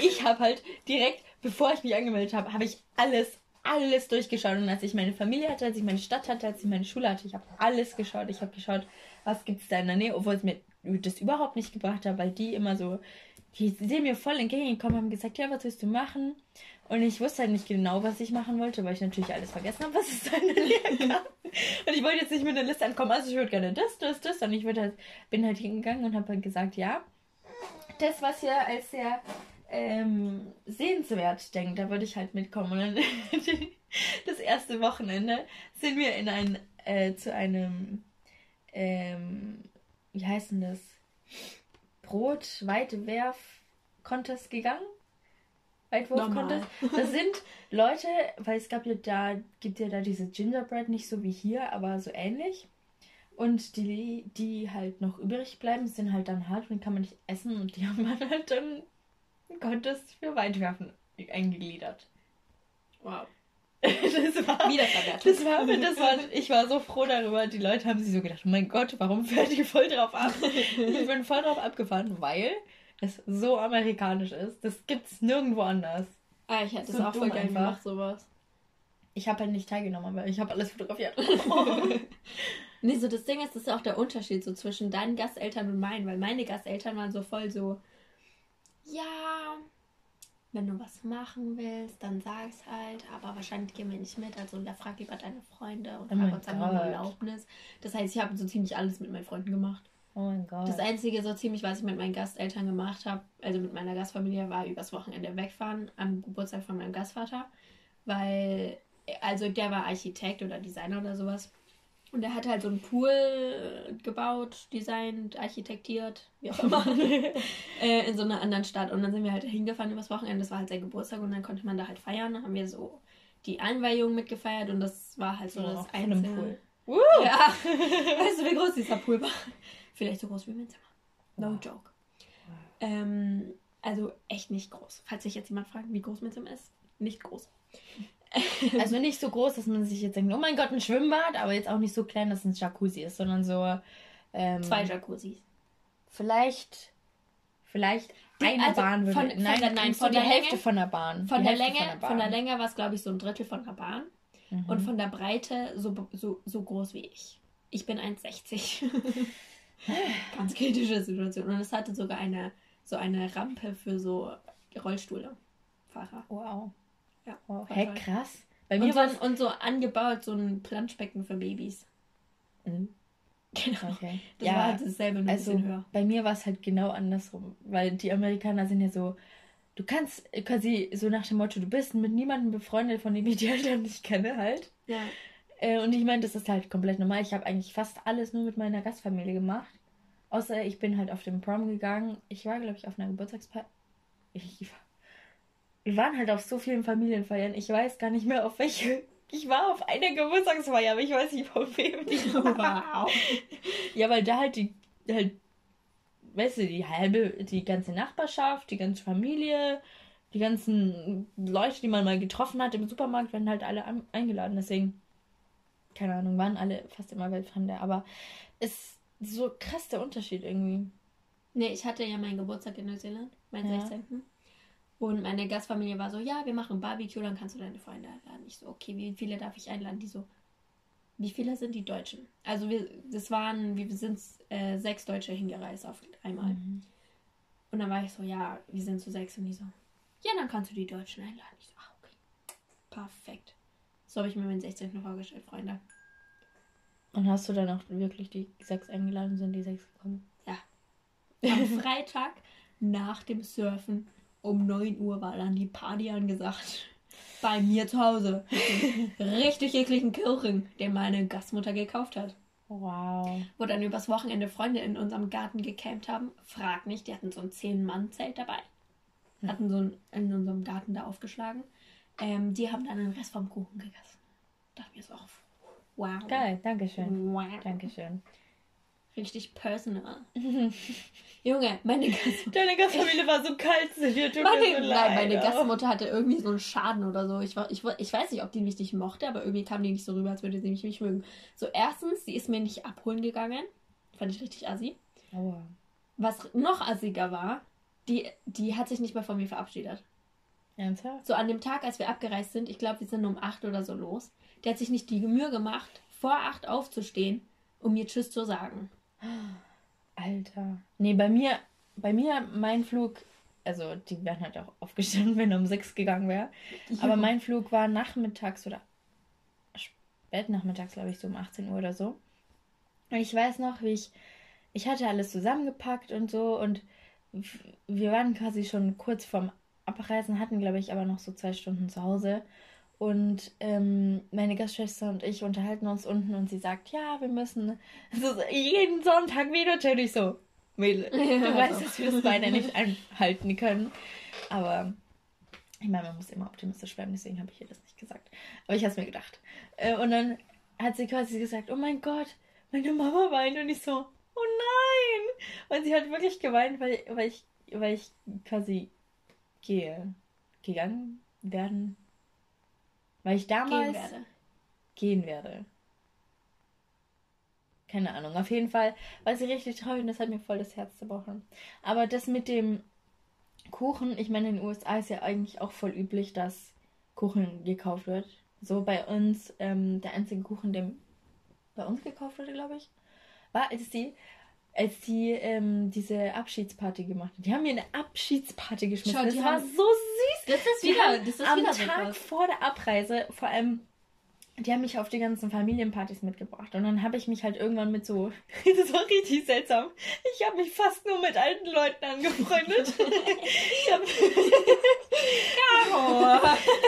Ich habe halt direkt, bevor ich mich angemeldet habe, habe ich alles, alles durchgeschaut. Und als ich meine Familie hatte, als ich meine Stadt hatte, als ich meine Schule hatte, ich habe alles geschaut. Ich habe geschaut, was gibt es da in der Nähe, obwohl es mir das überhaupt nicht gebracht hat, weil die immer so, die sind mir voll entgegengekommen, haben gesagt, ja, was willst du machen? Und ich wusste halt nicht genau, was ich machen wollte, weil ich natürlich alles vergessen habe, was es da in der Nähe *laughs* gab. Und ich wollte jetzt nicht mit einer Liste ankommen, also ich würde gerne das, das, das. Und ich halt, bin halt hingegangen und habe halt gesagt, ja, das, was ihr als sehr ähm, sehenswert denkt, da würde ich halt mitkommen. Und dann *laughs* das erste Wochenende sind wir in ein, äh, zu einem, ähm, wie heißt denn das? Brot, Weitwerf Contest gegangen. Weitwurf-Contest. Das *laughs* sind Leute, weil es gab ja da, gibt ja da diese Gingerbread nicht so wie hier, aber so ähnlich. Und die, die halt noch übrig bleiben, sind halt dann hart und kann man nicht essen und die *laughs* haben man halt dann Contest für Weitwerfen eingegliedert. Wow. *laughs* das war, Wiederverwertung. Das war, das war, ich war so froh darüber. Die Leute haben sich so gedacht, oh mein Gott, warum fährt die voll drauf ab? ich bin voll drauf abgefahren, weil es so amerikanisch ist. Das gibt's nirgendwo anders. Ah, ich hätte so das auch voll gerne gemacht, sowas. Ich habe halt nicht teilgenommen, aber ich habe alles fotografiert. *laughs* *laughs* nee, so das Ding ist, das ist auch der Unterschied so zwischen deinen Gasteltern und meinen, weil meine Gasteltern waren so voll so, ja, wenn du was machen willst, dann sag's halt, aber wahrscheinlich gehen wir nicht mit. Also da frag lieber deine Freunde und oh frag uns einfach um Erlaubnis. Das heißt, ich habe so ziemlich alles mit meinen Freunden gemacht. Oh mein Gott. Das Einzige, so ziemlich, was ich mit meinen Gasteltern gemacht habe, also mit meiner Gastfamilie, war übers Wochenende wegfahren am Geburtstag von meinem Gastvater. Weil, also der war Architekt oder Designer oder sowas. Und er hat halt so einen Pool gebaut, designt, architektiert, wie auch immer, *laughs* äh, in so einer anderen Stadt. Und dann sind wir halt hingefahren übers Wochenende. Das war halt sein Geburtstag und dann konnte man da halt feiern. Dann haben wir so die Einweihung mitgefeiert und das war halt so oh, das einzige. Pool. Uh! Ja, *laughs* weißt du, wie groß dieser Pool war? Vielleicht so groß wie mein Zimmer. No wow. joke. Ähm, also echt nicht groß. Falls sich jetzt jemand fragt, wie groß mein Zimmer ist, nicht groß. *laughs* also nicht so groß, dass man sich jetzt denkt, oh mein Gott, ein Schwimmbad, aber jetzt auch nicht so klein, dass es ein Jacuzzi ist, sondern so. Ähm, Zwei Jacuzzis. Vielleicht. Vielleicht eine also Bahn würde. Von, von nein, der, nein, von der Hälfte Länge, von der Bahn. Von der Länge, von der, von der Länge war es, glaube ich, so ein Drittel von der Bahn. Mhm. Und von der Breite so, so, so groß wie ich. Ich bin 1,60. *laughs* *laughs* Ganz kritische Situation. Und es hatte sogar eine, so eine Rampe für so Rollstuhlfahrer. Wow. Ja. Wow. Hey, krass. Bei mir und, so, und so angebaut, so ein Planschbecken für Babys. Mhm. Genau. Okay. Das ja, war halt dasselbe, nur also, ein bisschen höher. Bei mir war es halt genau andersrum. Weil die Amerikaner sind ja so, du kannst quasi so nach dem Motto, du bist mit niemandem befreundet, von dem ich die *laughs* Eltern nicht kenne halt. Ja. Äh, und ich meine, das ist halt komplett normal. Ich habe eigentlich fast alles nur mit meiner Gastfamilie gemacht. Außer ich bin halt auf den Prom gegangen. Ich war, glaube ich, auf einer Geburtstagsparty. Ich war... Wir waren halt auf so vielen Familienfeiern. Ich weiß gar nicht mehr, auf welche. Ich war auf einer Geburtstagsfeier, aber ich weiß nicht, von wem die *laughs* war. Wow. ja, weil da halt die, halt, weißt du, die halbe, die ganze Nachbarschaft, die ganze Familie, die ganzen Leute, die man mal getroffen hat im Supermarkt, werden halt alle eingeladen. Deswegen keine Ahnung, waren alle fast immer Weltfremde, aber es ist so krass der Unterschied irgendwie. Nee, ich hatte ja meinen Geburtstag in Neuseeland, meinen ja. 16. Und meine Gastfamilie war so, ja, wir machen Barbecue, dann kannst du deine Freunde einladen. Ich so, okay, wie viele darf ich einladen? Die so, wie viele sind die Deutschen? Also wir, das waren, wir sind äh, sechs Deutsche hingereist auf einmal. Mhm. Und dann war ich so, ja, wir sind zu sechs. Und die so, ja, dann kannst du die Deutschen einladen. Ich so, ah, okay. Perfekt. So habe ich mir meinen 16. vorgestellt, Freunde. Und hast du dann auch wirklich die sechs eingeladen? Sind die sechs gekommen? Ja. *laughs* Am Freitag nach dem Surfen um 9 Uhr war dann die Party angesagt. Bei mir zu Hause. *laughs* richtig ekligen Kirchen, den meine Gastmutter gekauft hat. Wow. Wo dann übers Wochenende Freunde in unserem Garten gecampt haben. Frag nicht, die hatten so ein 10-Mann-Zelt dabei. Hm. Hatten so ein, in unserem Garten da aufgeschlagen. Ähm, die haben dann den Rest vom Kuchen gegessen. Da dachte mir so, wow. Geil, danke schön. Wow. Dankeschön. Richtig personal. *laughs* Junge, meine Gastmutter. Deine Gastfamilie war so kalt zu dir, tut Meine, mir so nein, meine auch. Gastmutter hatte irgendwie so einen Schaden oder so. Ich, war, ich, ich weiß nicht, ob die mich nicht mochte, aber irgendwie kam die nicht so rüber, als würde sie mich nicht mögen. So, erstens, sie ist mir nicht abholen gegangen. Fand ich richtig assi. Aua. Was noch assiger war, die, die hat sich nicht mal von mir verabschiedet. Ernsthaft? So an dem Tag, als wir abgereist sind, ich glaube, wir sind um 8 oder so los, der hat sich nicht die Mühe gemacht, vor 8 aufzustehen, um mir Tschüss zu sagen. Alter. Nee, bei mir, bei mir, mein Flug, also die wären halt auch aufgestanden, *laughs* wenn er um sechs gegangen wäre. Aber mein Flug war nachmittags oder spät nachmittags, glaube ich, so um 18 Uhr oder so. Und ich weiß noch, wie ich, ich hatte alles zusammengepackt und so und wir waren quasi schon kurz vorm Abreisen, hatten, glaube ich, aber noch so zwei Stunden zu Hause. Und ähm, meine Gastschwester und ich unterhalten uns unten und sie sagt, ja, wir müssen *laughs* so jeden Sonntag wieder chillen. Ich so, Mädel, *laughs* du Ja, weißt, so. dass wir das beide nicht einhalten können. Aber ich meine, man muss immer optimistisch bleiben, deswegen habe ich ihr das nicht gesagt. Aber ich habe es mir gedacht. Äh, und dann hat sie quasi gesagt, oh mein Gott, meine Mama weint. Und ich so, oh nein. Und sie hat wirklich geweint, weil, weil, ich, weil ich quasi gehe, gegangen werden. Weil ich damals Gehen werde. gehen werde. Keine Ahnung. Auf jeden Fall war sie richtig traurig und das hat mir voll das Herz zerbrochen. Aber das mit dem Kuchen, ich meine, in den USA ist ja eigentlich auch voll üblich, dass Kuchen gekauft wird. So bei uns, ähm, der einzige Kuchen, der bei uns gekauft wurde, glaube ich, war, als die, als die ähm, diese Abschiedsparty gemacht haben. Die haben mir eine Abschiedsparty geschmissen. Schau, das die war haben- so süß. Das ist wieder, das ist am wieder Tag sowas. vor der Abreise, vor allem, die haben mich auf die ganzen Familienpartys mitgebracht. Und dann habe ich mich halt irgendwann mit so, *laughs* das war richtig seltsam. Ich habe mich fast nur mit alten Leuten angefreundet. ich hab, *laughs*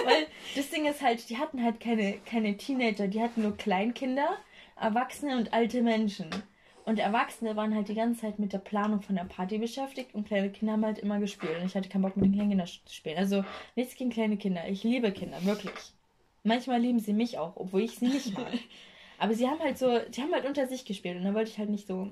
weil das Ding ist halt, die hatten halt keine, keine Teenager, die hatten nur Kleinkinder, Erwachsene und alte Menschen. Und Erwachsene waren halt die ganze Zeit mit der Planung von der Party beschäftigt und kleine Kinder haben halt immer gespielt. Und ich hatte keinen Bock mit den kleinen Kindern zu spielen. Also nichts gegen kleine Kinder. Ich liebe Kinder, wirklich. Manchmal lieben sie mich auch, obwohl ich sie nicht mag. *laughs* Aber sie haben halt so, die haben halt unter sich gespielt und da wollte ich halt nicht so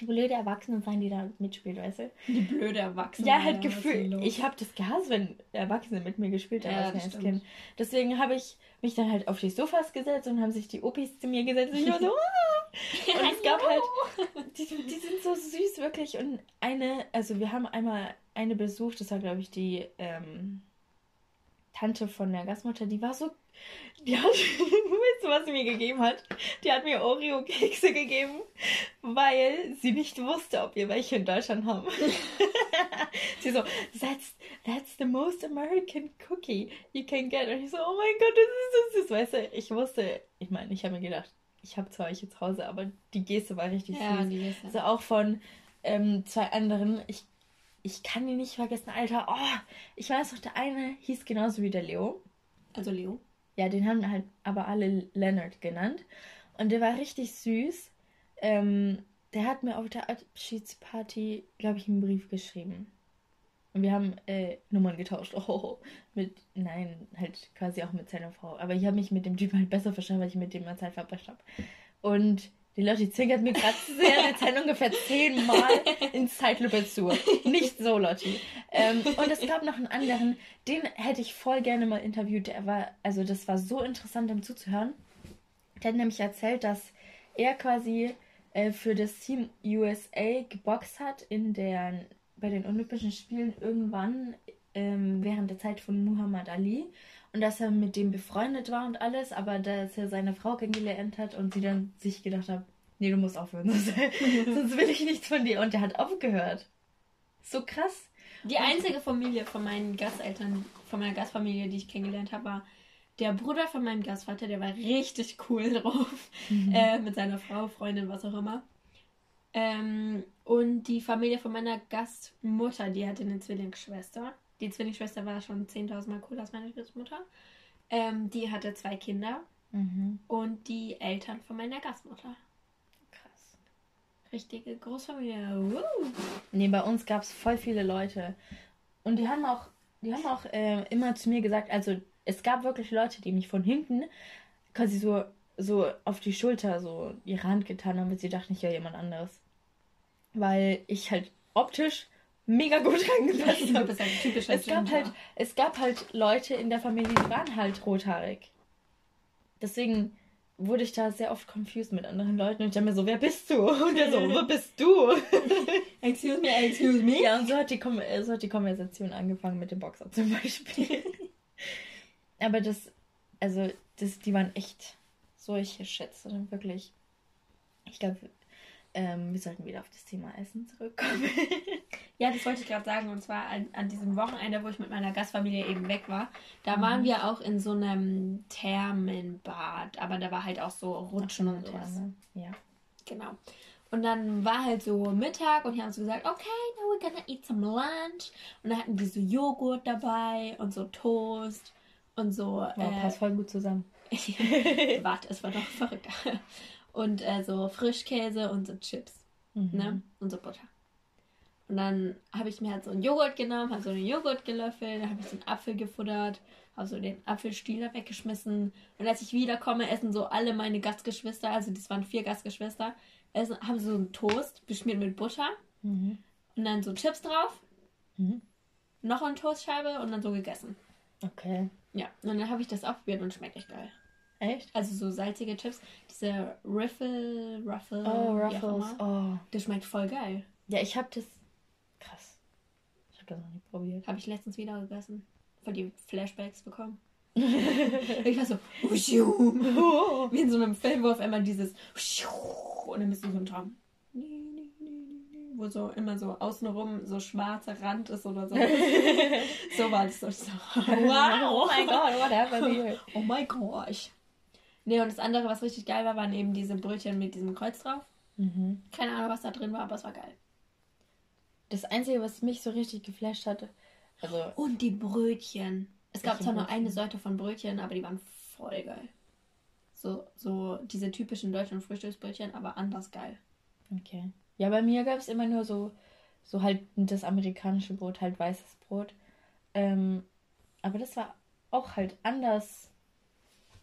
die blöde Erwachsenen sein, die da mitspielt, weißt du? Die blöde Erwachsene. Ja, halt was ist Gefühl. los? Ich habe das gehasst, wenn Erwachsene mit mir gespielt haben Ja, als stimmt. Kind. Deswegen habe ich mich dann halt auf die Sofas gesetzt und haben sich die Opis zu mir gesetzt und ich war so, *laughs* Und es gab halt, *laughs* die, die sind so süß, wirklich. Und eine, also wir haben einmal eine besucht, das war, glaube ich, die ähm, Tante von der Gastmutter, die war so, die hat, *laughs* weißt du, was sie mir gegeben hat? Die hat mir Oreo-Kekse gegeben, weil sie nicht wusste, ob wir welche in Deutschland haben. *laughs* sie so, that's, that's the most American cookie you can get. Und ich so, oh mein Gott, das ist das, ist, weißt du, ich wusste, ich meine, ich habe mir gedacht, ich habe zwar welche zu Hause, aber die Geste war richtig Ja, süß. die ist Also auch von ähm, zwei anderen. Ich, ich kann die nicht vergessen, Alter. Oh, ich weiß noch, der eine hieß genauso wie der Leo. Also Leo. Ja, den haben halt aber alle Leonard genannt. Und der war richtig süß. Ähm, der hat mir auf der Abschiedsparty, glaube ich, einen Brief geschrieben. Und wir haben äh, Nummern getauscht. *laughs* Oh, mit, nein, halt quasi auch mit seiner Frau. Aber ich habe mich mit dem Typen halt besser verstanden, weil ich mit dem mal Zeit verbracht habe. Und die Lotti zwinkert mir gerade sehr dezent ungefähr zehnmal in Zeitlupe zu. Nicht so, Lotti. Ähm, und es gab noch einen anderen, den hätte ich voll gerne mal interviewt. Der war, also das war so interessant, ihm zuzuhören. Der hat nämlich erzählt, dass er quasi äh, für das Team USA geboxt hat in der, bei den Olympischen Spielen irgendwann ähm, während der Zeit von Muhammad Ali. Und dass er mit dem befreundet war und alles, aber dass er seine Frau kennengelernt hat und sie dann sich gedacht hat, nee, du musst aufhören, *laughs* sonst, sonst will ich nichts von dir. Und der hat aufgehört. So krass. Die einzige Familie von meinen Gasteltern, von meiner Gastfamilie, die ich kennengelernt habe, war der Bruder von meinem Gastvater, der war richtig cool drauf. Äh, mit seiner Frau, Freundin, was auch immer. Ähm, und die Familie von meiner Gastmutter, die hatte eine Zwillingsschwester. Die Zwillingsschwester war schon 10.000 Mal cooler als meine Gastmutter. Ähm, die hatte zwei Kinder Mhm. und die Eltern von meiner Gastmutter. Krass. Richtige Großfamilie. Woo. Nee, bei uns gab es voll viele Leute. Und die haben auch, die haben auch äh, immer zu mir gesagt, also es gab wirklich Leute, die mich von hinten quasi so so auf die Schulter so ihre Hand getan haben, weil sie dachten, ich wäre jemand anderes. Weil ich halt optisch mega gut *laughs* reingepasst habe. Typischer es gab halt, es gab halt Leute in der Familie, die waren halt rothaarig. Deswegen wurde ich da sehr oft confused mit anderen Leuten und ich dachte mir so, wer bist du? *laughs* Und der so, wer bist du? *laughs* excuse me, excuse me. Ja, und so hat, die, so hat die Konversation angefangen mit dem Boxer zum Beispiel. Aber das, also, das, die waren echt solche Schätze, wirklich. Ich glaube, ähm, wir sollten wieder auf das Thema Essen zurückkommen. *laughs* ja, das wollte ich gerade sagen. Und zwar an, an, diesem Wochenende, wo ich mit meiner Gastfamilie eben weg war, da mhm. waren wir auch in so einem Thermenbad. Aber da war halt auch so Rutschen und sowas. Ja. Genau. Und dann war halt so Mittag und die haben so gesagt, okay, now we're gonna eat some lunch. Und da hatten die so Joghurt dabei und so Toast und so. Wow, äh, passt voll gut zusammen. *laughs* Warte, es war doch verrückt. Und äh, so Frischkäse und so Chips. Mhm. Ne? Und so Butter. Und dann habe ich mir halt so einen Joghurt genommen, habe so einen Joghurt gelöffelt, dann habe ich so einen Apfel gefuttert, habe so den Apfelstieler weggeschmissen. Und als ich wiederkomme, essen so alle meine Gastgeschwister, also das waren vier Gastgeschwister, essen, haben so einen Toast beschmiert mit Butter mhm. und dann so Chips drauf, mhm. noch eine Toastscheibe und dann so gegessen. Okay. Ja, und dann habe ich das aufprobiert und schmeckt echt geil. Echt? Also so salzige Chips. Diese Riffle, Ruffle. Oh, Ruffles. Oh. Das schmeckt voll geil. Ja, ich habe das. Krass. Ich habe das noch nie probiert. Habe ich letztens wieder gegessen. Voll die Flashbacks bekommen. *laughs* ich war so, *laughs* wie in so einem Film, wo auf einmal dieses *laughs* und dann bist du so ein Traum. Wo so immer so außenrum so schwarzer Rand ist oder so. so war das so. Wow, oh mein Gott, what happened here? Oh mein Gott. Nee, und das andere, was richtig geil war, waren eben diese Brötchen mit diesem Kreuz drauf. Mhm. Keine Ahnung, was da drin war, aber es war geil. Das Einzige, was mich so richtig geflasht hatte. Also und die Brötchen. Es gab zwar nur eine Sorte von Brötchen, aber die waren voll geil. So, so diese typischen deutschen Frühstücksbrötchen, aber anders geil. Okay. Ja, bei mir gab es immer nur so, so halt das amerikanische Brot, halt weißes Brot. Ähm, aber das war auch halt anders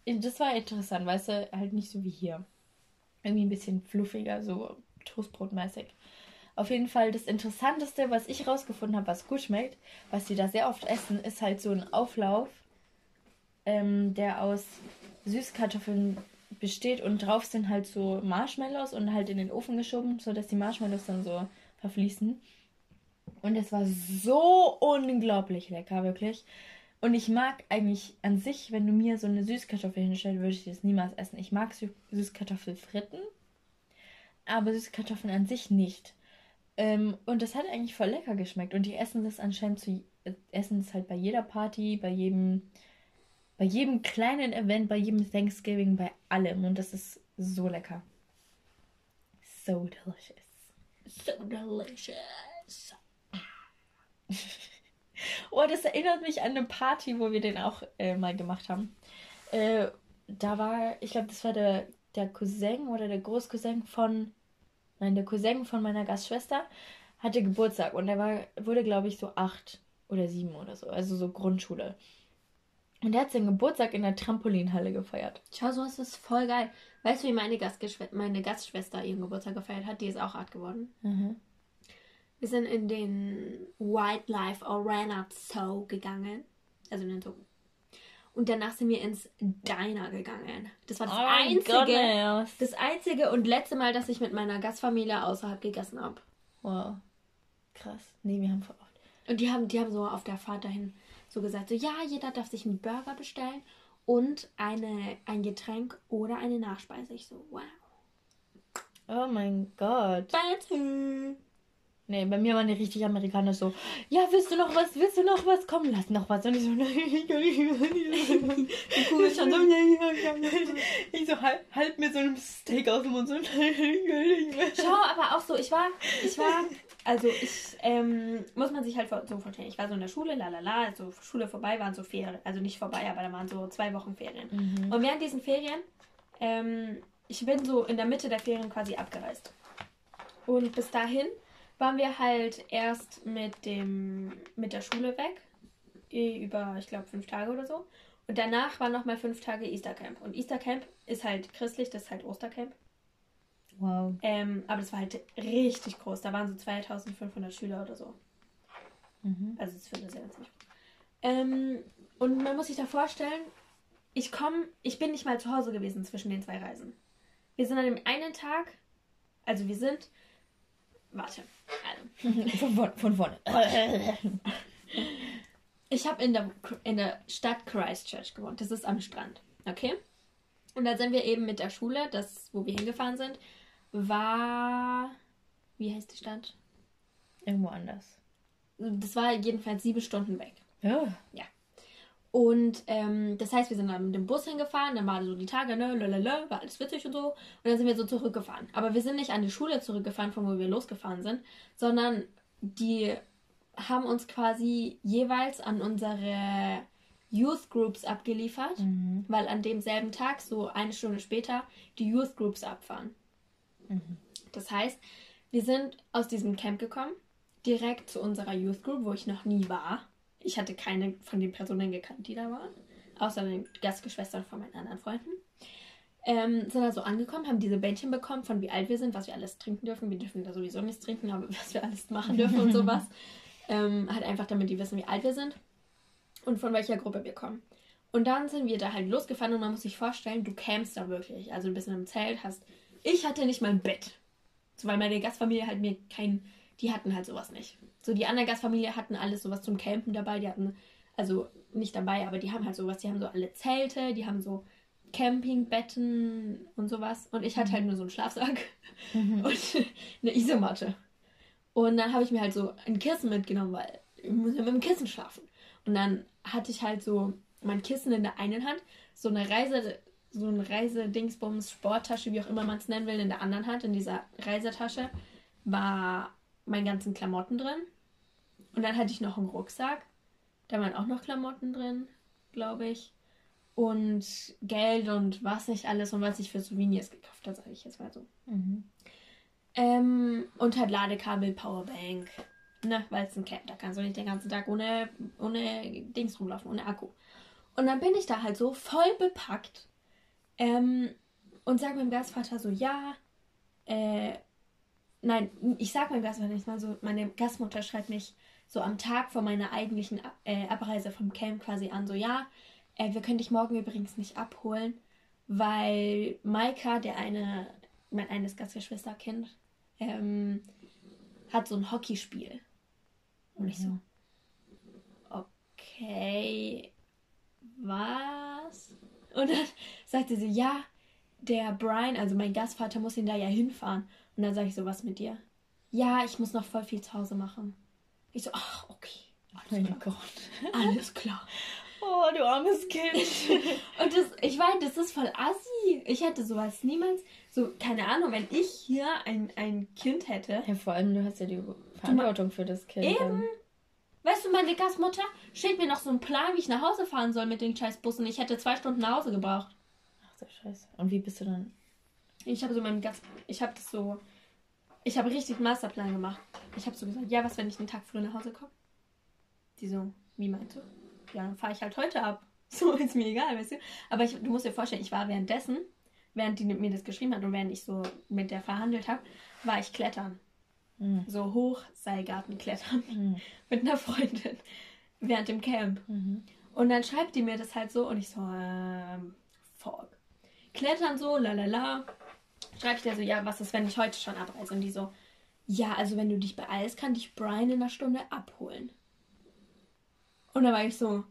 das war interessant, weißt du, halt nicht so wie hier. Irgendwie ein bisschen fluffiger, so Toastbrotmäßig. Auf jeden Fall das Interessanteste, was ich rausgefunden habe, was gut schmeckt, was sie da sehr oft essen, ist halt so ein Auflauf, ähm, der aus Süßkartoffeln besteht und drauf sind halt so Marshmallows und halt in den Ofen geschoben, sodass die Marshmallows dann so verfließen. Und es war so unglaublich lecker, wirklich. Und ich mag eigentlich an sich, wenn du mir so eine Süßkartoffel hinstellst, würde ich das niemals essen. Ich mag Sü Süßkartoffelfritten, aber Süßkartoffeln an sich nicht. Ähm, und das hat eigentlich voll lecker geschmeckt. Und die essen das anscheinend zu äh, essen es halt bei jeder Party, bei jedem, bei jedem kleinen Event, bei jedem Thanksgiving, bei allem. Und das ist so lecker. So delicious. So delicious. *laughs* Oh, das erinnert mich an eine Party, wo wir den auch äh, mal gemacht haben. Äh, da war, ich glaube, das war der, der Cousin oder der Großcousin von, nein, der Cousin von meiner Gastschwester hatte Geburtstag und er war, wurde, glaube ich, so acht oder sieben oder so, also so Grundschule. Und er hat seinen Geburtstag in der Trampolinhalle gefeiert. Schau, so ist es voll geil. Weißt du, wie meine, Gastgeschw meine Gastschwester ihren Geburtstag gefeiert hat? Die ist auch acht geworden. Mhm. Wir sind in den Wildlife Arena Zoo gegangen. Also in den Zoo. Und danach sind wir ins Diner gegangen. Das war das oh einzige, das einzige und letzte Mal, dass ich mit meiner Gastfamilie außerhalb gegessen habe. Wow. Krass. Nee, wir haben voll oft. Und die haben, die haben so auf der Fahrt dahin so gesagt, so ja, jeder darf sich einen Burger bestellen und eine, ein Getränk oder eine Nachspeise. Ich so, wow. Oh mein Gott. Fancy. Nee, bei mir waren die richtig Amerikaner so, ja, willst du noch was, willst du noch was? Komm, lass noch was. Und ich so, *laughs* nein, ich kann nicht mehr. Die Kugel schon so, ich so halb, halb mit so einem Steak aus dem Mund so, *laughs* nein, ich kann nicht mehr. Schau, aber auch so, ich war, ich war, also ich, ähm, muss man sich halt so vorstellen, ich war so in der Schule, lalala, also Schule vorbei waren so Ferien, also nicht vorbei, aber da waren so zwei Wochen Ferien. Mhm. Und während diesen Ferien, ähm, ich bin so in der Mitte der Ferien quasi abgereist. Und bis dahin waren wir halt erst mit dem mit der Schule weg über ich glaube fünf Tage oder so und danach waren nochmal fünf Tage Easter Camp. Und Easter Camp ist halt christlich, das ist halt Ostercamp. Wow. Ähm, aber das war halt richtig groß. Da waren so 2500 Schüler oder so. Mhm. Also das finde ich sehr groß. Ähm, und man muss sich da vorstellen, ich komme, ich bin nicht mal zu Hause gewesen zwischen den zwei Reisen. Wir sind an dem einen Tag, also wir sind, warte, also. *laughs* von, von vorne. ich habe in der, in der Stadt Christchurch gewohnt. Das ist am Strand. Okay? Und da sind wir eben mit der Schule, das, wo wir hingefahren sind, war. Wie heißt die Stadt? Irgendwo anders. Das war jedenfalls sieben Stunden weg. Ja. Ja. Und ähm, das heißt, wir sind dann mit dem Bus hingefahren, dann waren so die Tage, ne, lalala, war alles witzig und so. Und dann sind wir so zurückgefahren. Aber wir sind nicht an die Schule zurückgefahren, von wo wir losgefahren sind, sondern die haben uns quasi jeweils an unsere Youth Groups abgeliefert, mhm. weil an demselben Tag, so eine Stunde später, die Youth Groups abfahren. Mhm. Das heißt, wir sind aus diesem Camp gekommen, direkt zu unserer Youth Group, wo ich noch nie war. Ich hatte keine von den Personen gekannt, die da waren. Außer den Gastgeschwistern von meinen anderen Freunden. Ähm, sind also angekommen, haben diese Bändchen bekommen, von wie alt wir sind, was wir alles trinken dürfen. Wir dürfen da sowieso nichts trinken, aber *laughs* was wir alles machen dürfen und sowas. *laughs* Ähm, halt einfach, damit die wissen, wie alt wir sind und von welcher Gruppe wir kommen. Und dann sind wir da halt losgefahren und man muss sich vorstellen, du campst da wirklich. Also du bist in einem Zelt, hast. Ich hatte nicht mal ein Bett. So, weil meine Gastfamilie halt mir kein. Die hatten halt sowas nicht. So, die andere Gastfamilie hatten alles sowas zum Campen dabei. Die hatten, also nicht dabei, aber die haben halt sowas. Die haben so alle Zelte, die haben so Campingbetten und sowas. Und ich hatte halt nur so einen Schlafsack *laughs* mhm. *laughs* und eine Isomatte. Und dann habe ich mir halt so ein Kissen mitgenommen, weil ich muss ja mit dem Kissen schlafen. Und dann hatte ich halt so mein Kissen in der einen Hand, so eine Reise, so eine Reisedingsbums, Sporttasche, wie auch immer man es nennen will, in der anderen Hand. In dieser Reisetasche war mein ganzen Klamotten drin. Und dann hatte ich noch einen Rucksack. Da waren auch noch Klamotten drin, glaube ich. Und Geld und was nicht alles und was ich für Souvenirs gekauft habe, sage ich jetzt mal so. Mhm. Ähm, und halt Ladekabel, Powerbank. Ne, weil es ein Camp, da kannst du nicht den ganzen Tag ohne, ohne Dings rumlaufen, ohne Akku. Und dann bin ich da halt so voll bepackt ähm, und sag meinem Gastvater so, ja, äh, nein, ich sag meinem Gastvater nicht mal so, meine Gastmutter schreibt mich so am Tag vor meiner eigentlichen äh, Abreise vom Camp quasi an, so, ja, äh, wir können dich morgen übrigens nicht abholen, weil Maika, der eine, mein eines Gastgeschwisterkind, ähm, hat so ein Hockeyspiel. Und ich so, mhm. okay, was? Und dann *laughs* sagte sie, ja, der Brian, also mein Gastvater, muss ihn da ja hinfahren. Und dann sage ich so, was mit dir? Ja, ich muss noch voll viel zu Hause machen. Ich so, ach, okay. Alles oh klar. Gott. Alles klar. Oh, du armes Kind. *laughs* und das, ich meine, das ist voll assi. Ich hätte sowas niemals, so, keine Ahnung, wenn ich hier ein, ein Kind hätte. Ja, vor allem, du hast ja die Verantwortung für das Kind. Eben. Weißt du, meine Gastmutter schickt mir noch so einen Plan, wie ich nach Hause fahren soll mit den scheiß Bussen. Ich hätte zwei Stunden nach Hause gebraucht. Ach so Scheiße. Und wie bist du dann? Ich habe so meinem Gast, ich habe das so, ich habe richtig einen Masterplan gemacht. Ich habe so gesagt, ja, was, wenn ich einen Tag früher nach Hause komme? Die so, wie meinst du? ja, dann fahre ich halt heute ab. *laughs* So ist mir egal, weißt du. Aber ich, du musst dir vorstellen, ich war währenddessen, während die mir das geschrieben hat und während ich so mit der verhandelt habe, war ich klettern. Mhm. So Hochseilgarten klettern mhm. *laughs* mit einer Freundin während dem Camp. Mhm. Und dann schreibt die mir das halt so und ich so, ähm, fuck. Klettern so, lalala. Schreibe ich der so, ja, was ist, wenn ich heute schon abreise? Und die so, ja, also wenn du dich beeilst, kann dich Brian in einer Stunde abholen. Und da war ich so,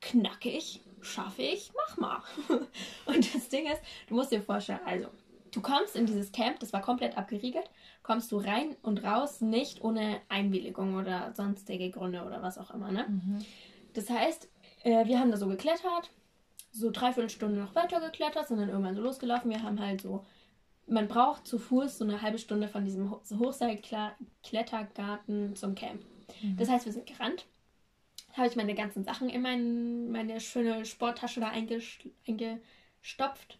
knackig, schaffe ich, mach mal. *laughs* Und das Ding ist, du musst dir vorstellen, also, du kommst in dieses Camp, das war komplett abgeriegelt, kommst du rein und raus, nicht ohne Einwilligung oder sonstige Gründe oder was auch immer, ne? Mhm. Das heißt, äh, wir haben da so geklettert, so dreiviertel Stunde noch weiter geklettert, sind dann irgendwann so losgelaufen. Wir haben halt so, man braucht zu Fuß so eine halbe Stunde von diesem Hochseilklettergarten zum Camp. Mhm. Das heißt, wir sind gerannt habe ich meine ganzen Sachen in mein, meine schöne Sporttasche da eingestopft.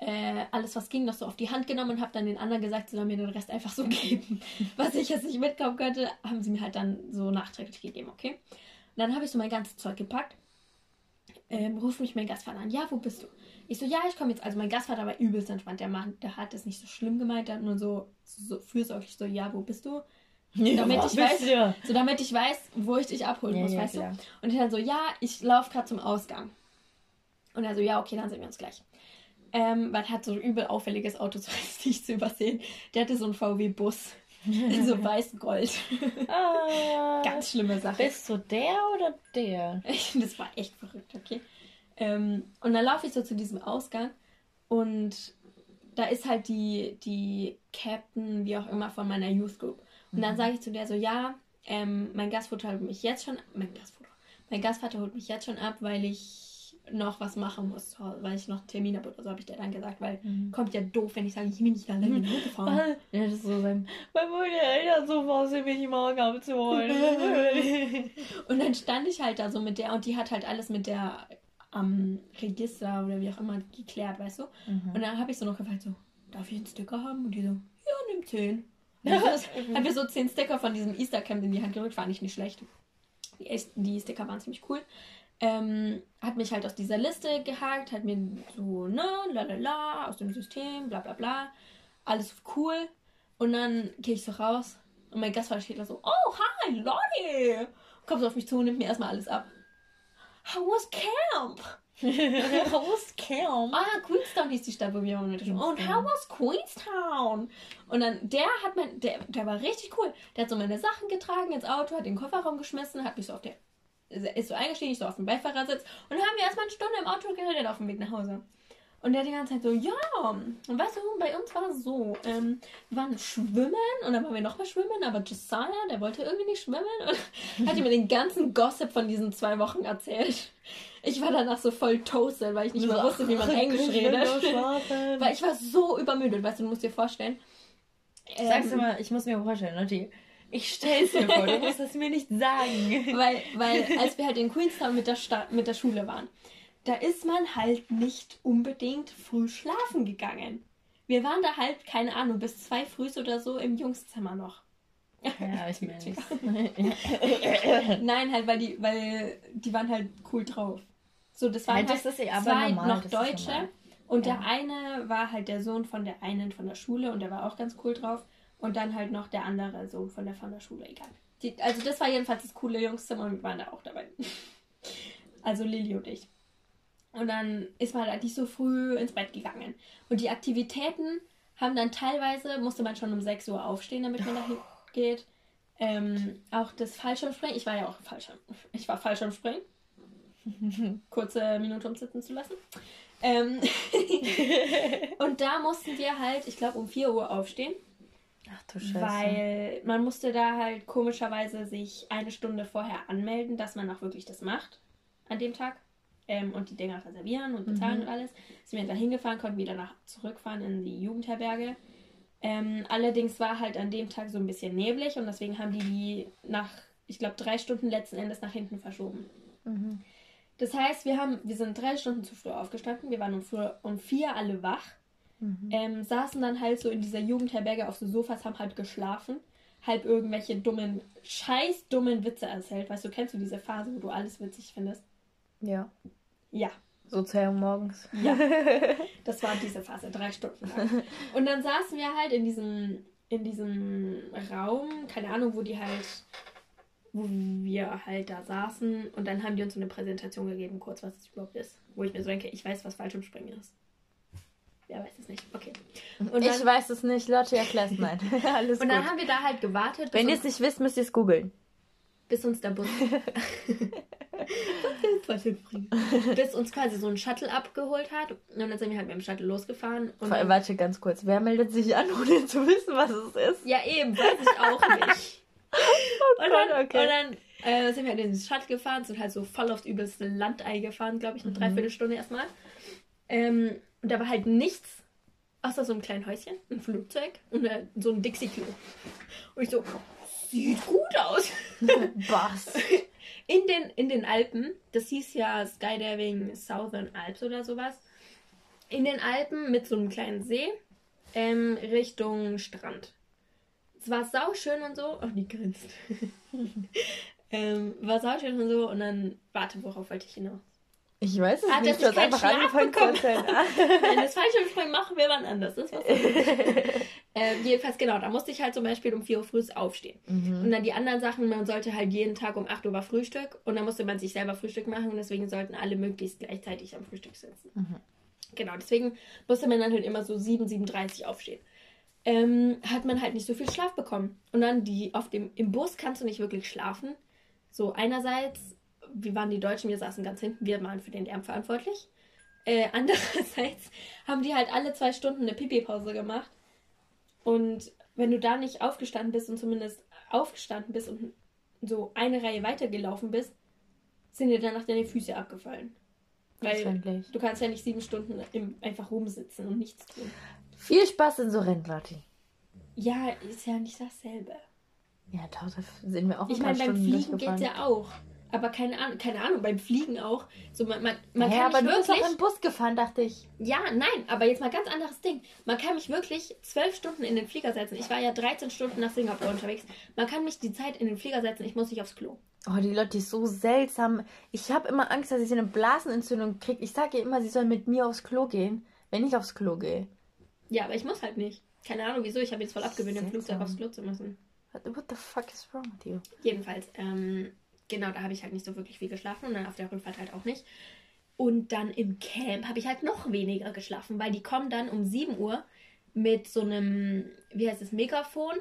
Äh, alles, was ging, noch so auf die Hand genommen und habe dann den anderen gesagt, sie sollen mir den Rest einfach so *laughs* geben. was ich jetzt nicht mitkommen könnte, haben sie mir halt dann so nachträglich gegeben, okay? Und dann habe ich so mein ganzes Zeug gepackt ähm, ruft mich mein Gastvater an. Ja, wo bist du? Ich so, ja, ich komme jetzt. Also mein Gastvater war übelst entspannt. Der Mann, der hat es nicht so schlimm gemeint, der hat nur so, so fürsorglich so, ja, wo bist du? Ja, *laughs* damit ich weiß, du? so damit ich weiß, wo ich dich abholen ja, muss, ja, weißt klar. du? Und ich dann so, ja, ich laufe gerade zum Ausgang. Und er so, ja, okay, dann sehen wir uns gleich. Ähm, weil er hat so ein übel auffälliges Auto, *laughs* so nicht zu übersehen. Der hatte so einen VW-Bus. *laughs* In so *laughs* weiß-gold. Ah, Ganz schlimme Sache. Bist du der oder der? das war echt verrückt, okay. Ähm, und dann laufe ich so zu diesem Ausgang und da ist halt die, die Captain, wie auch immer, von meiner Youth Group. Und dann mhm. sage ich zu der so, ja, ähm, mein Gastvater holt mich jetzt schon, mein Gastvater, mein Gastvater holt mich jetzt schon ab, weil ich noch was machen muss, weil ich noch einen Termin habe oder so, habe ich dir dann gesagt, weil mhm. kommt ja doof, wenn ich sage, ich bin nicht alleine mhm. gefahren. *laughs* ja, das ist so sein, weil meine Eltern so sind, mich morgen abzuholen. *laughs* und dann stand ich halt da so mit der und die hat halt alles mit der am Register oder wie auch immer geklärt, weißt du? Mhm. Und dann habe ich so noch gefragt, so, darf ich einen Sticker haben? Und die so, ja, nimm zehn. Ja, haben wir so zehn Sticker von diesem Easter Camp in die Hand gerückt, fand ich nicht schlecht. Die, die Sticker waren ziemlich cool ähm, hat mich halt aus dieser Liste gehakt, hat mir so, ne, lalala, aus dem System, bla bla bla, alles cool. Und dann gehe ich so raus und mein Gastvater steht da so, oh, hi, Lottie! Kommt so auf mich zu und nimmt mir erstmal alles ab. How was camp? *laughs* how was camp? Ah, Queenstown hieß die Stadt, wo wir waren. Und how was Queenstown? Und dann, der hat mein, der, der war richtig cool. Der hat so meine Sachen getragen ins Auto, hat den Kofferraum geschmissen, hat mich so auf der ist so eingestiegen, ich so auf dem Beifahrersitz und dann haben wir erstmal eine Stunde im Auto geredet auf dem Weg nach Hause. Und der die ganze Zeit so, ja, und weißt du, bei uns war es so, ähm, wir waren schwimmen und dann waren wir nochmal schwimmen, aber Josiah, der wollte irgendwie nicht schwimmen und *laughs* hat mir den ganzen Gossip von diesen zwei Wochen erzählt. Ich war danach so voll toasted, weil ich nicht mehr wusste, wie man Englisch redet. *laughs* weil ich war so übermüdet, weißt du, du musst dir vorstellen. Ähm, Sagst du mal, ich muss mir vorstellen, Lotti, ich stell's mir vor, du musst das mir nicht sagen. *laughs* Weil, weil als wir halt in Queenstown mit der, Sta mit der Schule waren, da ist man halt nicht unbedingt früh schlafen gegangen. Wir waren da halt, keine Ahnung, bis zwei früh oder so im Jungszimmer noch. Ja, ich meine. *laughs* *laughs* Nein, halt, weil die, weil die waren halt cool drauf. So, das waren halt, das halt zwei normal, noch Deutsche. Und ja. der eine war halt der Sohn von der einen von der Schule und der war auch ganz cool drauf. Und dann halt noch der andere Sohn von der von der Schule, egal. Die, also das war jedenfalls das coole Jungszimmer und wir waren da auch dabei. *laughs* also Lilly und ich. Und dann ist man halt nicht so früh ins Bett gegangen. Und die Aktivitäten haben dann teilweise, musste man schon um 6 Uhr aufstehen, damit man dahin *laughs* geht. Ähm, auch das Fallschirmspringen. Ich war ja auch Fallschirm. *laughs* Ich war Fallschirmspringen. Kurze Minute, um sitzen zu lassen. Ähm und da mussten wir halt, ich glaube, um 4 Uhr aufstehen. Ach du Scheiße. Weil man musste da halt komischerweise sich eine Stunde vorher anmelden, dass man auch wirklich das macht an dem Tag. Ähm, und die Dinger reservieren und bezahlen mhm. und alles. Sind wir da hingefahren, konnten wieder nach zurückfahren in die Jugendherberge. Ähm, allerdings war halt an dem Tag so ein bisschen neblig und deswegen haben die die nach, ich glaube, drei Stunden letzten Endes nach hinten verschoben. Mhm. Das heißt, wir haben, wir sind drei Stunden zu früh aufgestanden. Wir waren um, früh, um vier alle wach Mhm. Ähm, saßen dann halt so in dieser Jugendherberge auf so Sofas, haben halt geschlafen, halb irgendwelche dummen, scheiß dummen Witze erzählt. Weißt du, kennst du diese Phase, wo du alles witzig findest? Ja. Ja. Sozial morgens. Ja. *laughs* Das war diese Phase, drei Stunden lang. Und dann saßen wir halt in diesem, in diesem Raum, keine Ahnung, wo die halt, wo wir halt da saßen und dann haben die uns so eine Präsentation gegeben, kurz was es überhaupt ist. Wo ich mir so denke, ich weiß, was Fallschirmspringen ist. Wer weiß es nicht. Okay. *laughs* Und dann, ich weiß es nicht. Lotte erklärt mein. *laughs* *laughs* Alles Und dann haben wir da halt gewartet. Wenn ihr es nicht wisst, müsst ihr es googeln. Bis uns der Bus. bis uns quasi so ein Shuttle abgeholt hat. Und dann sind wir halt mit dem Shuttle losgefahren. Und Vor warte ganz kurz. Wer meldet sich an, ohne zu wissen, was es ist? Ja, eben. Weiß ich auch nicht. oh und dann, okay. und dann äh, sind wir halt in den Shuttle gefahren, sind halt so voll aufs übelste Landei gefahren, glaube ich, eine mhm. Dreiviertelstunde erstmal. Ähm, und da war halt nichts außer so einem kleinen Häuschen, ein Flugzeug und eine, so ein Dixie-Klo. Und ich so, sieht gut aus. *laughs* Was? In den, in den Alpen, das hieß ja Skydiving Southern Alps oder sowas. In den Alpen mit so einem kleinen See ähm, Richtung Strand. Es war sauschön und so. Ach, die grinst. *laughs* ähm, war sauschön und so. Und dann, warte, worauf wollte ich hinaus? Ich weiß es Ah, nicht, du ich hast einfach Schlaf angefangen zu bekommen erzählen. *laughs* Wenn das falsche Springen machen wir wann anders. Das war's. *laughs* ähm, jedenfalls, genau, da musste ich halt zum Beispiel um 4 Uhr früh aufstehen. Mhm. Und dann die anderen Sachen, man sollte halt jeden Tag um 8 Uhr Frühstück und dann musste man sich selber Frühstück machen und deswegen sollten alle möglichst gleichzeitig am Frühstück sitzen. Mhm. Genau, deswegen musste man dann halt immer so 7, 7.30 aufstehen. Ähm, hat man halt nicht so viel Schlaf bekommen. Und dann die auf dem, im Bus kannst du nicht wirklich schlafen. So einerseits, wir waren die Deutschen, wir saßen ganz hinten, wir waren für den Lärm verantwortlich. Äh, *laughs* andererseits haben die halt alle zwei Stunden eine Pipi-Pause gemacht. Und wenn du da nicht aufgestanden bist und zumindest aufgestanden bist und so eine Reihe weitergelaufen bist, sind dir danach deine Füße abgefallen. Weil du kannst ja nicht sieben Stunden im, einfach rumsitzen und nichts tun. Viel Spaß in so Rennen, Lotti. Ja, ist ja nicht dasselbe. Ja, da sind wir auch ein Ich meine, beim Stunden Fliegen geht's ja auch. Aber keine Ahnung, keine Ahnung, beim Fliegen auch. So, man, man, man ja, kann aber mich du bist wirklich. auch im Bus gefahren, dachte ich. Ja, nein, aber jetzt mal ganz anderes Ding. Man kann mich wirklich zwölf Stunden in den Flieger setzen. Ich war ja 13 Stunden nach Singapur unterwegs. Man kann mich die Zeit in den Flieger setzen, ich muss nicht aufs Klo. Oh, die Lotti ist so seltsam. Ich habe immer Angst, dass ich eine Blasenentzündung kriege. Ich sage ihr immer, sie soll mit mir aufs Klo gehen, wenn ich aufs Klo gehe. Ja, aber ich muss halt nicht. Keine Ahnung wieso, ich habe jetzt voll abgewöhnt, im. Flugzeug aufs Klo zu müssen. What the fuck is wrong with you? Jedenfalls, ähm, genau, da habe ich halt nicht so wirklich viel geschlafen und dann auf der Rückfahrt halt auch nicht. Und dann im Camp habe ich halt noch weniger geschlafen, weil die kommen dann um 7 Uhr mit so einem, wie heißt es, Megafon,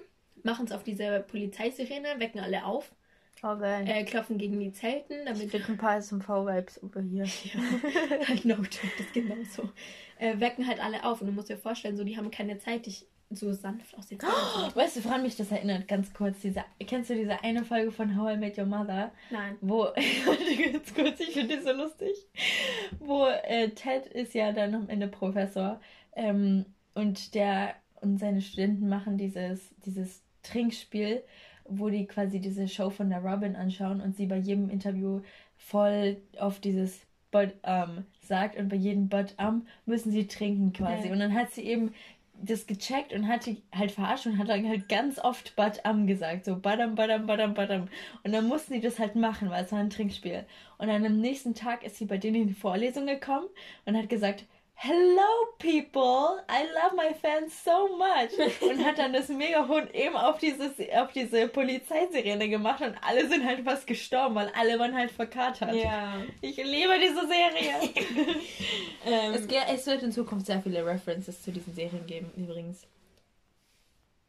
machen es auf diese Polizeisirene, wecken alle auf, Oh, geil. äh, klopfen gegen die Zelten, ich damit krieg ein paar SMV-Vibes über hier. *laughs* no joke, das ist genauso. Äh, wecken halt alle auf und du musst dir vorstellen, so die haben keine Zeit, dich so sanft aus den holen. *gasps* Weißt du, woran mich das erinnert? Ganz kurz. Diese, kennst du diese eine Folge von How I Met Your Mother? Nein. Wo, *laughs* ganz kurz, ich finde die so lustig. Wo äh, Ted ist ja dann am Ende Professor ähm, und der und seine Studenten machen dieses, dieses Trinkspiel, wo die quasi diese Show von der Robin anschauen und sie bei jedem Interview voll auf dieses But um sagt und bei jedem But um müssen sie trinken quasi. Ja. Und dann hat sie eben das gecheckt und hat die halt verarscht und hat dann halt ganz oft But um gesagt. So Badam, Badam, Badam, Badam. Und dann mussten die das halt machen, weil es war ein Trinkspiel. Und dann am nächsten Tag ist sie bei denen in die Vorlesung gekommen und hat gesagt, Hello people, I love my fans so much. Und hat dann das Megahund eben auf, dieses, auf diese Polizeisirene gemacht und alle sind halt fast gestorben, weil alle waren halt verkatert. Ja. Ich liebe diese Serie. *laughs* Ähm, es, es wird in Zukunft sehr viele References zu diesen Serien geben, übrigens.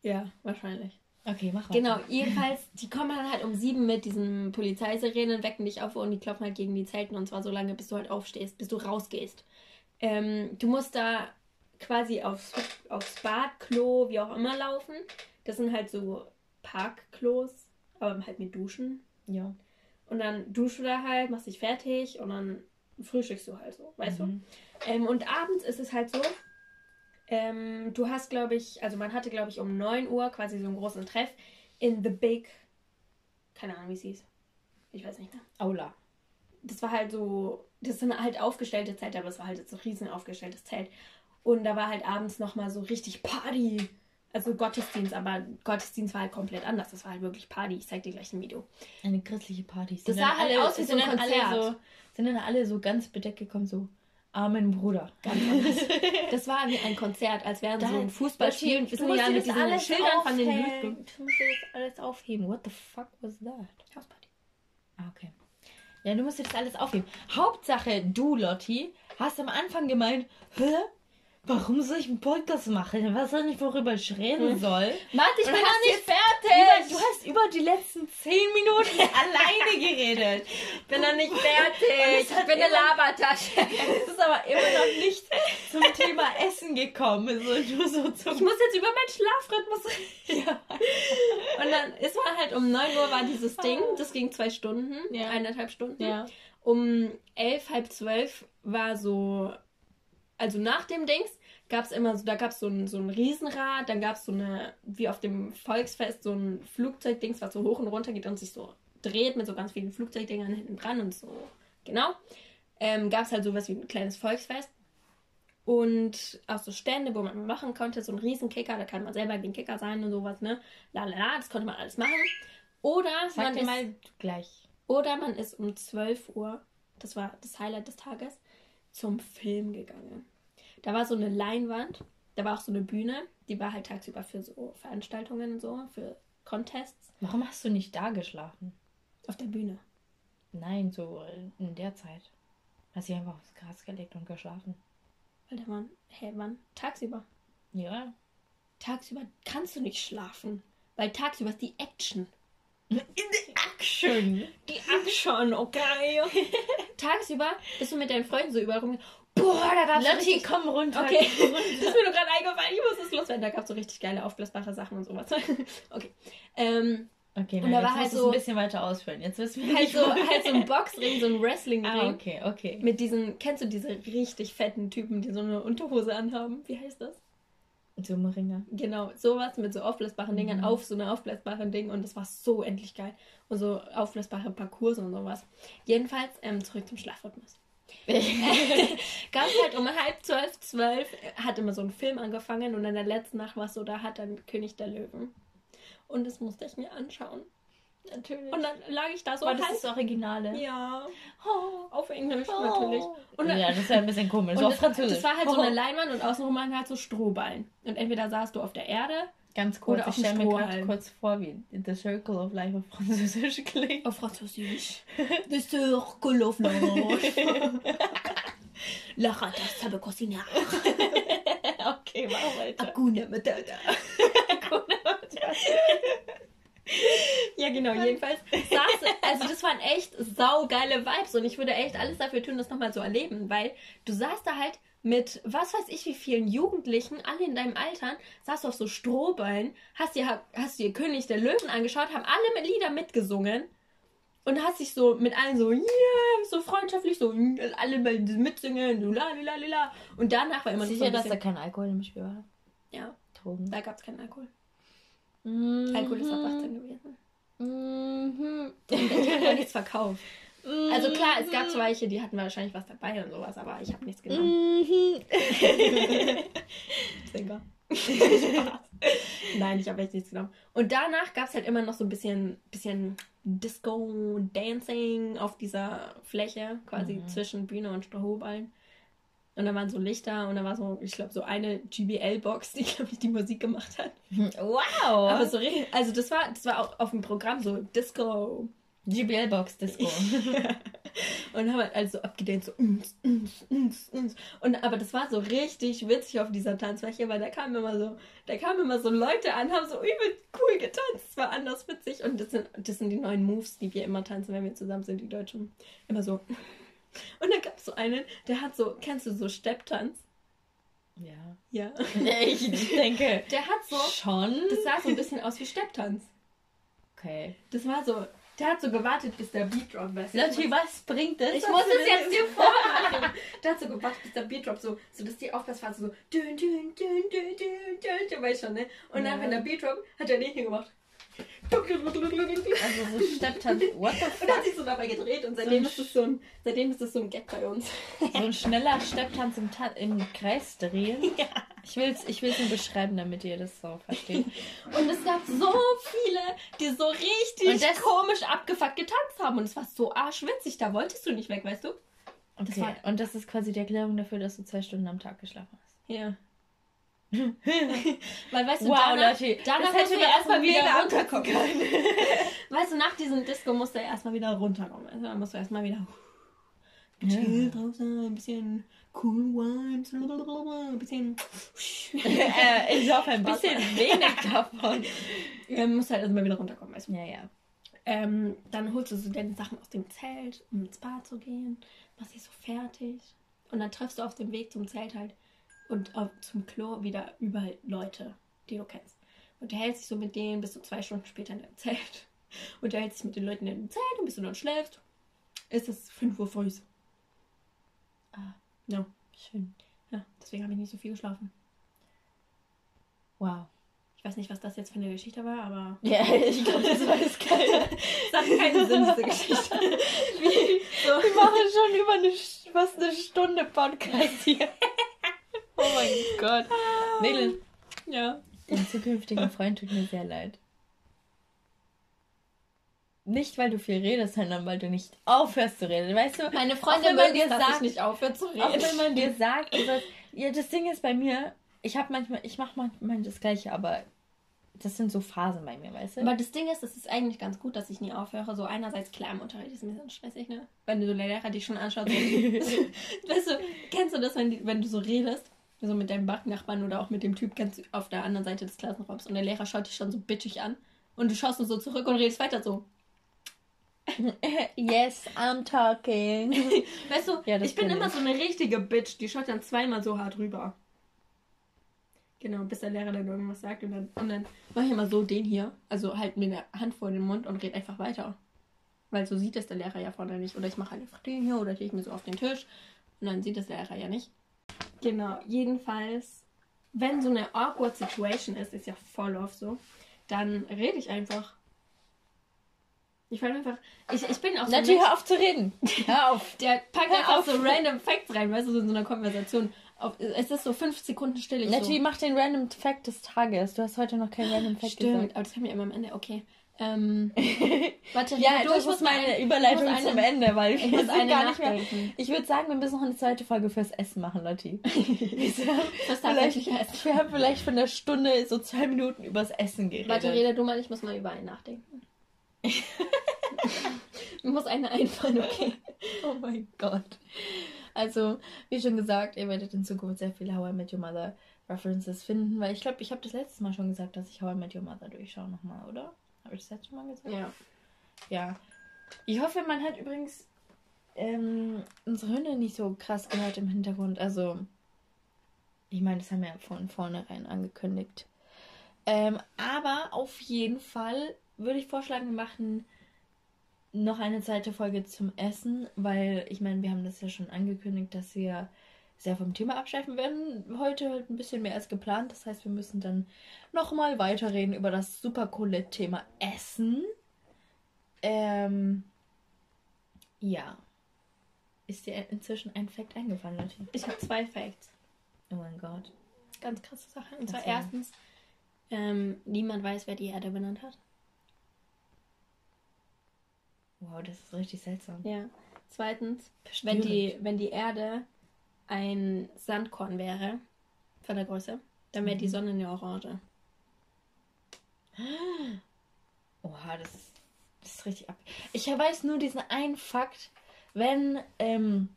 ja, wahrscheinlich. Okay, mach weiter. Genau, jedenfalls, die kommen dann halt um sieben mit diesen Polizeisirenen, wecken dich auf und die klopfen halt gegen die Zelten und zwar so lange, bis du halt aufstehst, bis du rausgehst. Ähm, du musst da quasi aufs, aufs Bad, Klo, wie auch immer laufen. Das sind halt so Parkklos, aber halt mit Duschen. Ja. Und dann duschst du da halt, machst dich fertig und dann frühstückst du halt so, weißt Mhm. du? Ähm, und abends ist es halt so, ähm, du hast, glaube ich, also man hatte, glaube ich, um 9 Uhr quasi so einen großen Treff in The Big, keine Ahnung, wie es hieß. Ich weiß nicht mehr. Aula. Das war halt so, das sind halt aufgestellte Zelte, aber es war halt so ein riesen aufgestelltes Zelt. Und da war halt abends nochmal so richtig Party. Also Gottesdienst, aber Gottesdienst war halt komplett anders. Das war halt wirklich Party. Ich zeig dir gleich ein Video. Eine christliche Party. Das sah halt aus wie so ein Konzert. so, sind dann alle so ganz bedeckt gekommen, so Amen, Bruder. Ganz anders. Das war wie ein Konzert, als wären so ein Fußballspiel. Wissen musst ja mit diesen Schildern von den. Lügen. Du musst dir das alles aufheben. What the fuck was that? Hausparty. Ah, okay. Ja, du musst das alles aufheben. Hauptsache, du, Lotti, hast am Anfang gemeint, hä? Warum soll ich einen Podcast machen? Ich weiß doch nicht, worüber ich reden soll. Warte, ich bin noch nicht fertig. Über, du hast über die letzten zehn Minuten *laughs* alleine geredet. Ich bin noch nicht fertig. Ich bin eine Labertasche. Es ist aber immer noch nicht zum Thema Essen gekommen. So, nur so zum Ich muss jetzt über meinen Schlafrhythmus reden. ja. Und dann, es war halt um 9 Uhr war dieses Ding. Das ging zwei Stunden, Ja. eineinhalb Stunden. Ja. Um elf, halb zwölf war so, also nach dem Dings gab es immer so, da gab es so ein, so ein Riesenrad, dann gab es so eine, wie auf dem Volksfest, so ein Flugzeugdings, was so hoch und runter geht und sich so dreht mit so ganz vielen Flugzeugdingern hinten dran und so, genau. Ähm, gab es halt sowas wie ein kleines Volksfest. Und auch so Stände, wo man machen konnte, so ein Riesenkicker, da kann man selber den Kicker sein und sowas, ne? Lalala, das konnte man alles machen. Oder Sag man dir ist, mal gleich. oder man ist um 12 Uhr das war das Highlight des Tages, zum Film gegangen. Da war so eine Leinwand, da war auch so eine Bühne, die war halt tagsüber für so Veranstaltungen und so, für Contests. Warum hast du nicht da geschlafen? Auf der Bühne. Nein, so in der Zeit. Hast du einfach aufs Gras gelegt und geschlafen? Weil da waren, hä, wann? Tagsüber. Ja. Tagsüber kannst du nicht schlafen, weil tagsüber ist die Action. In the action. Die Action, okay. *laughs* tagsüber bist du mit deinen Freunden so überall rum. Boah, da so Lotti, richtig... komm runter. Okay, komm *laughs* das ist runter. mir nur gerade eingefallen. Ich muss es loswerden. Da gab es so richtig geile aufblasbare Sachen und sowas. *laughs* okay. Ähm, Okay, Und da war halt so- ein bisschen weiter ausführen. Jetzt wissen wir halt, nicht, so, halt so ein Boxring, so ein *laughs* Wrestlingring. Ah, okay, okay. Mit diesen, kennst du diese richtig fetten Typen, die so eine Unterhose anhaben? Wie heißt das? Zoomringer. Genau, sowas mit so aufblasbaren Dingern Mhm. auf so eine aufblasbaren Ding und das war so endlich geil. Und so aufblasbare Parcours und sowas. Jedenfalls ähm, zurück zum Schlafrhythmus. *laughs* Gab es halt um halb zwölf, zwölf, hat immer so ein Film angefangen und in der letzten Nacht war es so, da hat dann König der Löwen. Und das musste ich mir anschauen. Natürlich. Und dann lag ich da so Aber das ist das Originale. Ja, Oh. auf Englisch Oh. natürlich. Und dann, ja, das ist ja ein bisschen komisch. und So auf das, Französisch. das war halt so eine Leinwand und außenrum waren halt so Strohballen. Und entweder saßt du auf der Erde Ganz kurz, ich stelle mir gerade kurz vor, wie The Circle of Life auf Französisch *laughs* klingt. auf Französisch. *laughs* The Circle of Life. *laughs* La rata sabe cocinar. okay, mach weiter. Hakuna Matata. Ja, genau, jedenfalls saß, also das waren echt saugeile Vibes und ich würde echt alles dafür tun, das nochmal zu erleben, weil du saßt da halt mit, was weiß ich, wie vielen Jugendlichen, alle in deinem Alter, saßt du auf so Strohballen, hast dir, hast dir König der Löwen angeschaut, haben alle mit Lieder mitgesungen und hast dich so mit allen so, yeah, so freundschaftlich, so, mm, alle mitsingen, so, la, la. Und danach war immer noch so Sicher, dass da kein Alkohol im Spiel war. ja, Drogen. da gab es keinen Alkohol. Mhm. Alkohol ist ab 18 gewesen. Mhm. Der hat ja nichts verkauft. Also klar, es gab so welche, die hatten wahrscheinlich was dabei und sowas, aber ich habe nichts genommen. Mhm. *laughs* Singer. Spaß. Nein, ich habe echt nichts genommen. Und danach gab es halt immer noch so ein bisschen, bisschen Disco, Dancing auf dieser Fläche, quasi Mhm. zwischen Bühne und Strohballen. Und da waren so Lichter und da war so, ich glaube, so eine GBL-Box, die, glaube ich, die Musik gemacht hat. Wow. Aber so richtig, also das war, das war auch auf dem Programm so Disco. GBL-Box Disco. *laughs* und haben halt also abgedehnt, so uns, uns, uns, uns. Und aber das war so richtig witzig auf dieser Tanzfläche, weil da kamen immer so, da kamen immer so Leute an, haben so übel cool getanzt. Es war anders witzig. Und das sind, das sind die neuen Moves, die wir immer tanzen, wenn wir zusammen sind, die Deutschen. Immer so. Und dann gab es so einen, der hat so, kennst du so Stepptanz? ja. Ja. Ich denke. Der hat so, Schon? das sah so ein bisschen aus wie Stepptanz. Okay. Das war so, der hat so gewartet, bis der Beat drop weißt du? Lotti, was bringt das? Ich Was muss es jetzt dir vormachen. Der hat so gewartet, bis der Beat drop so, so dass die Aufpassphase so dün, dün, dün, dün, dün, dün, dün, weißt schon, ne? Und dann, Ja. wenn der Beat drop, hat er nicht hingemacht. Und Also so Stepptanz. What the hat fuck? sich so dabei gedreht und seitdem So ist es so ein, seitdem ist es so ein Gag bei uns. So ein schneller Stepptanz im, Ta im Kreis drehen. Ja. Ich will es ich will's nur beschreiben, damit ihr das so versteht. Und es gab so viele, die so richtig Und das- komisch abgefuckt getanzt haben. Und es war so arschwitzig, da wolltest du nicht weg, weißt du? Das Okay. war- Und das ist quasi die Erklärung dafür, dass du zwei Stunden am Tag geschlafen hast. Ja. *laughs* Weil weißt du, Wow, danach, Leute, danach das hätte musst du mir erstmal wieder wieder runterkommen. *laughs* weißt du, nach diesem Disco musst du erstmal wieder runterkommen. Also dann musst du erstmal wieder chill drauf sein, ein bisschen cool wines, ein bisschen. *laughs* äh, ich hoffe ein bisschen wenig davon. ähm, musst halt erstmal wieder runterkommen, weißt du. Ja, ja. Ähm, dann holst du so deine Sachen aus dem Zelt, um ins Bad zu gehen, machst dich so fertig. Und dann triffst du auf dem Weg zum Zelt halt und auf, zum Klo wieder überall Leute, die du kennst. Und du hältst dich so mit denen, bist du zwei Stunden später in deinem Zelt. Und du hältst dich mit den Leuten in dem Zelt und bis du dann schläfst, ist es 5 Uhr früh. Ah, Ja, schön. ja, deswegen habe ich nicht so viel geschlafen. Wow. Ich weiß nicht, was das jetzt für eine Geschichte war, aber *laughs* Ja, ich glaube, das weiß keiner. es hat keinen Sinn, diese Geschichte. *laughs* Wie, so. Wir machen schon über eine, fast eine Stunde Podcast hier. Oh mein Gott. Mädel, Ja. dein zukünftiger Freund tut mir sehr leid. nicht, weil du viel redest, sondern weil du nicht aufhörst zu reden. Weißt du? Meine Freunde mögen dir dass sagt, ich nicht aufhöre zu reden. Auch wenn man dir sagt, ja, das Ding ist bei mir, ich habe manchmal, ich mache manchmal das Gleiche, aber das sind so Phasen bei mir, weißt du? Aber das Ding ist, es ist eigentlich ganz gut, dass ich nie aufhöre. So einerseits klar im Unterricht ist ein bisschen stressig, ne? Wenn du so Lehrer dich schon anschaut, so, *laughs* weißt du, kennst du das, wenn, die, wenn du so redest? So mit deinem Backnachbarn oder auch mit dem Typ ganz auf der anderen Seite des Klassenraums und der Lehrer schaut dich schon so bitchig an und du schaust nur so zurück und redest weiter so. *laughs* yes, I'm talking. *laughs* Weißt du, ja, ich bin immer so eine richtige Bitch, die schaut dann zweimal so hart rüber. Genau, bis der Lehrer dann irgendwas sagt und dann, und dann mache ich immer so den hier, also halt mit der Hand vor den Mund und rede einfach weiter. Weil so sieht es der Lehrer ja vorne nicht. Oder ich mache halt einfach den hier oder ich mir so auf den Tisch und dann sieht das der Lehrer ja nicht. Genau, jedenfalls, wenn so eine awkward Situation ist, ist ja voll oft so, dann rede ich einfach. Ich fand einfach. Ich, ich bin auch so. Natürlich, hör auf zu reden. Hör *laughs* auf. Der packt einfach so random Facts rein, weißt du, so in so einer Konversation. Auf, es ist so fünf Sekunden still. Natalie so. macht den Random Fact des Tages. Du hast heute noch keinen Random Fact Stimmt, gesagt. aber das haben wir immer am Ende. Okay. Ähm, *laughs* warte, ja, du, ich muss meine ein, Überleitung eine, zum Ende, weil ich muss eine gar nicht mehr. Ich würde sagen, wir müssen noch eine zweite Folge fürs Essen machen, Lotti. *laughs* das tatsächlich Essen. *laughs* Wir haben vielleicht von der Stunde so zwei Minuten übers Essen geredet. Warte, rede du mal, ich muss mal über einen nachdenken. Mir muss eine einfallen, okay. Oh mein Gott. Also, wie schon gesagt, ihr werdet in Zukunft sehr viele How I Met Your Mother References finden, weil ich glaube, ich habe das letzte Mal schon gesagt, dass ich How I Met Your Mother durchschaue nochmal, oder? Habe ich das letzte Mal gesagt? Ja. Ja. Ich hoffe, man hat übrigens ähm, unsere Hunde nicht so krass gehört im Hintergrund. Also, ich meine, das haben wir ja von vornherein angekündigt. Ähm, aber auf jeden Fall würde ich vorschlagen, wir machen noch eine zweite Folge zum Essen, weil ich meine, wir haben das ja schon angekündigt, dass wir sehr vom Thema abschweifen werden. Heute halt ein bisschen mehr als geplant. Das heißt, wir müssen dann nochmal weiterreden über das super coole Thema Essen. Ähm, ja. Ist dir inzwischen ein Fact eingefallen, Leute? Ich habe zwei Facts. Oh mein Gott. Ganz krasse Sache. Und zwar erstens, ähm, niemand weiß, wer die Erde benannt hat. Wow, das ist richtig seltsam. Ja. Zweitens, wenn die, wenn die Erde ein Sandkorn wäre, von der Größe, dann wäre mhm. die Sonne eine Orange. Oha, das ist, das ist richtig ab. Ich weiß nur diesen einen Fakt, wenn, ähm,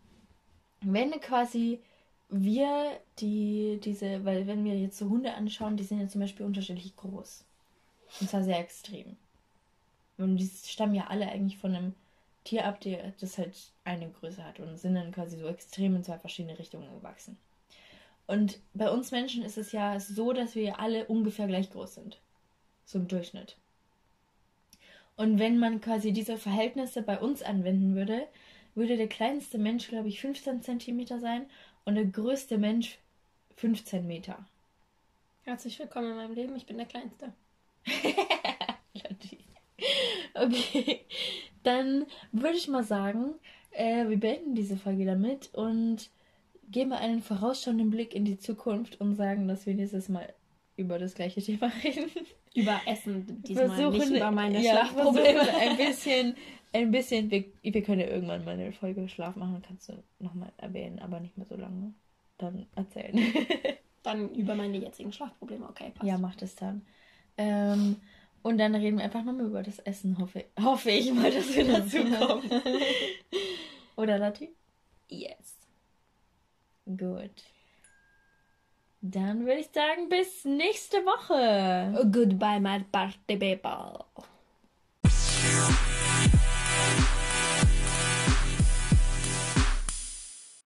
wenn quasi wir die, diese, weil wenn wir jetzt so Hunde anschauen, die sind ja zum Beispiel unterschiedlich groß. Und zwar sehr extrem. Und die stammen ja alle eigentlich von einem Tier ab, der das halt eine Größe hat und sind dann quasi so extrem in zwei verschiedene Richtungen gewachsen. Und bei uns Menschen ist es ja so, dass wir alle ungefähr gleich groß sind. So im Durchschnitt. Und wenn man quasi diese Verhältnisse bei uns anwenden würde, würde der kleinste Mensch, glaube ich, 15 cm sein und der größte Mensch 15 Meter. Herzlich willkommen in meinem Leben, ich bin der Kleinste. *laughs* okay, dann würde ich mal sagen, äh, wir beenden diese Folge damit und geben einen vorausschauenden Blick in die Zukunft und sagen, dass wir nächstes Mal über das gleiche Thema *laughs* reden. Über Essen diesmal, versuchen, nicht über meine ja, Schlafprobleme. Ein bisschen, ein bisschen, wir, wir können ja irgendwann mal eine Folge Schlaf machen, kannst du nochmal erwähnen, aber nicht mehr so lange. Dann erzählen. *laughs* dann über meine jetzigen Schlafprobleme, okay, passt. Ja, mach das dann. Ähm, und dann reden wir einfach nochmal über das Essen, hoffe, hoffe ich mal, dass wir dazu *laughs* kommen. Oder Lati? Yes. Gut. Dann würde ich sagen, bis nächste Woche. Goodbye, my party people.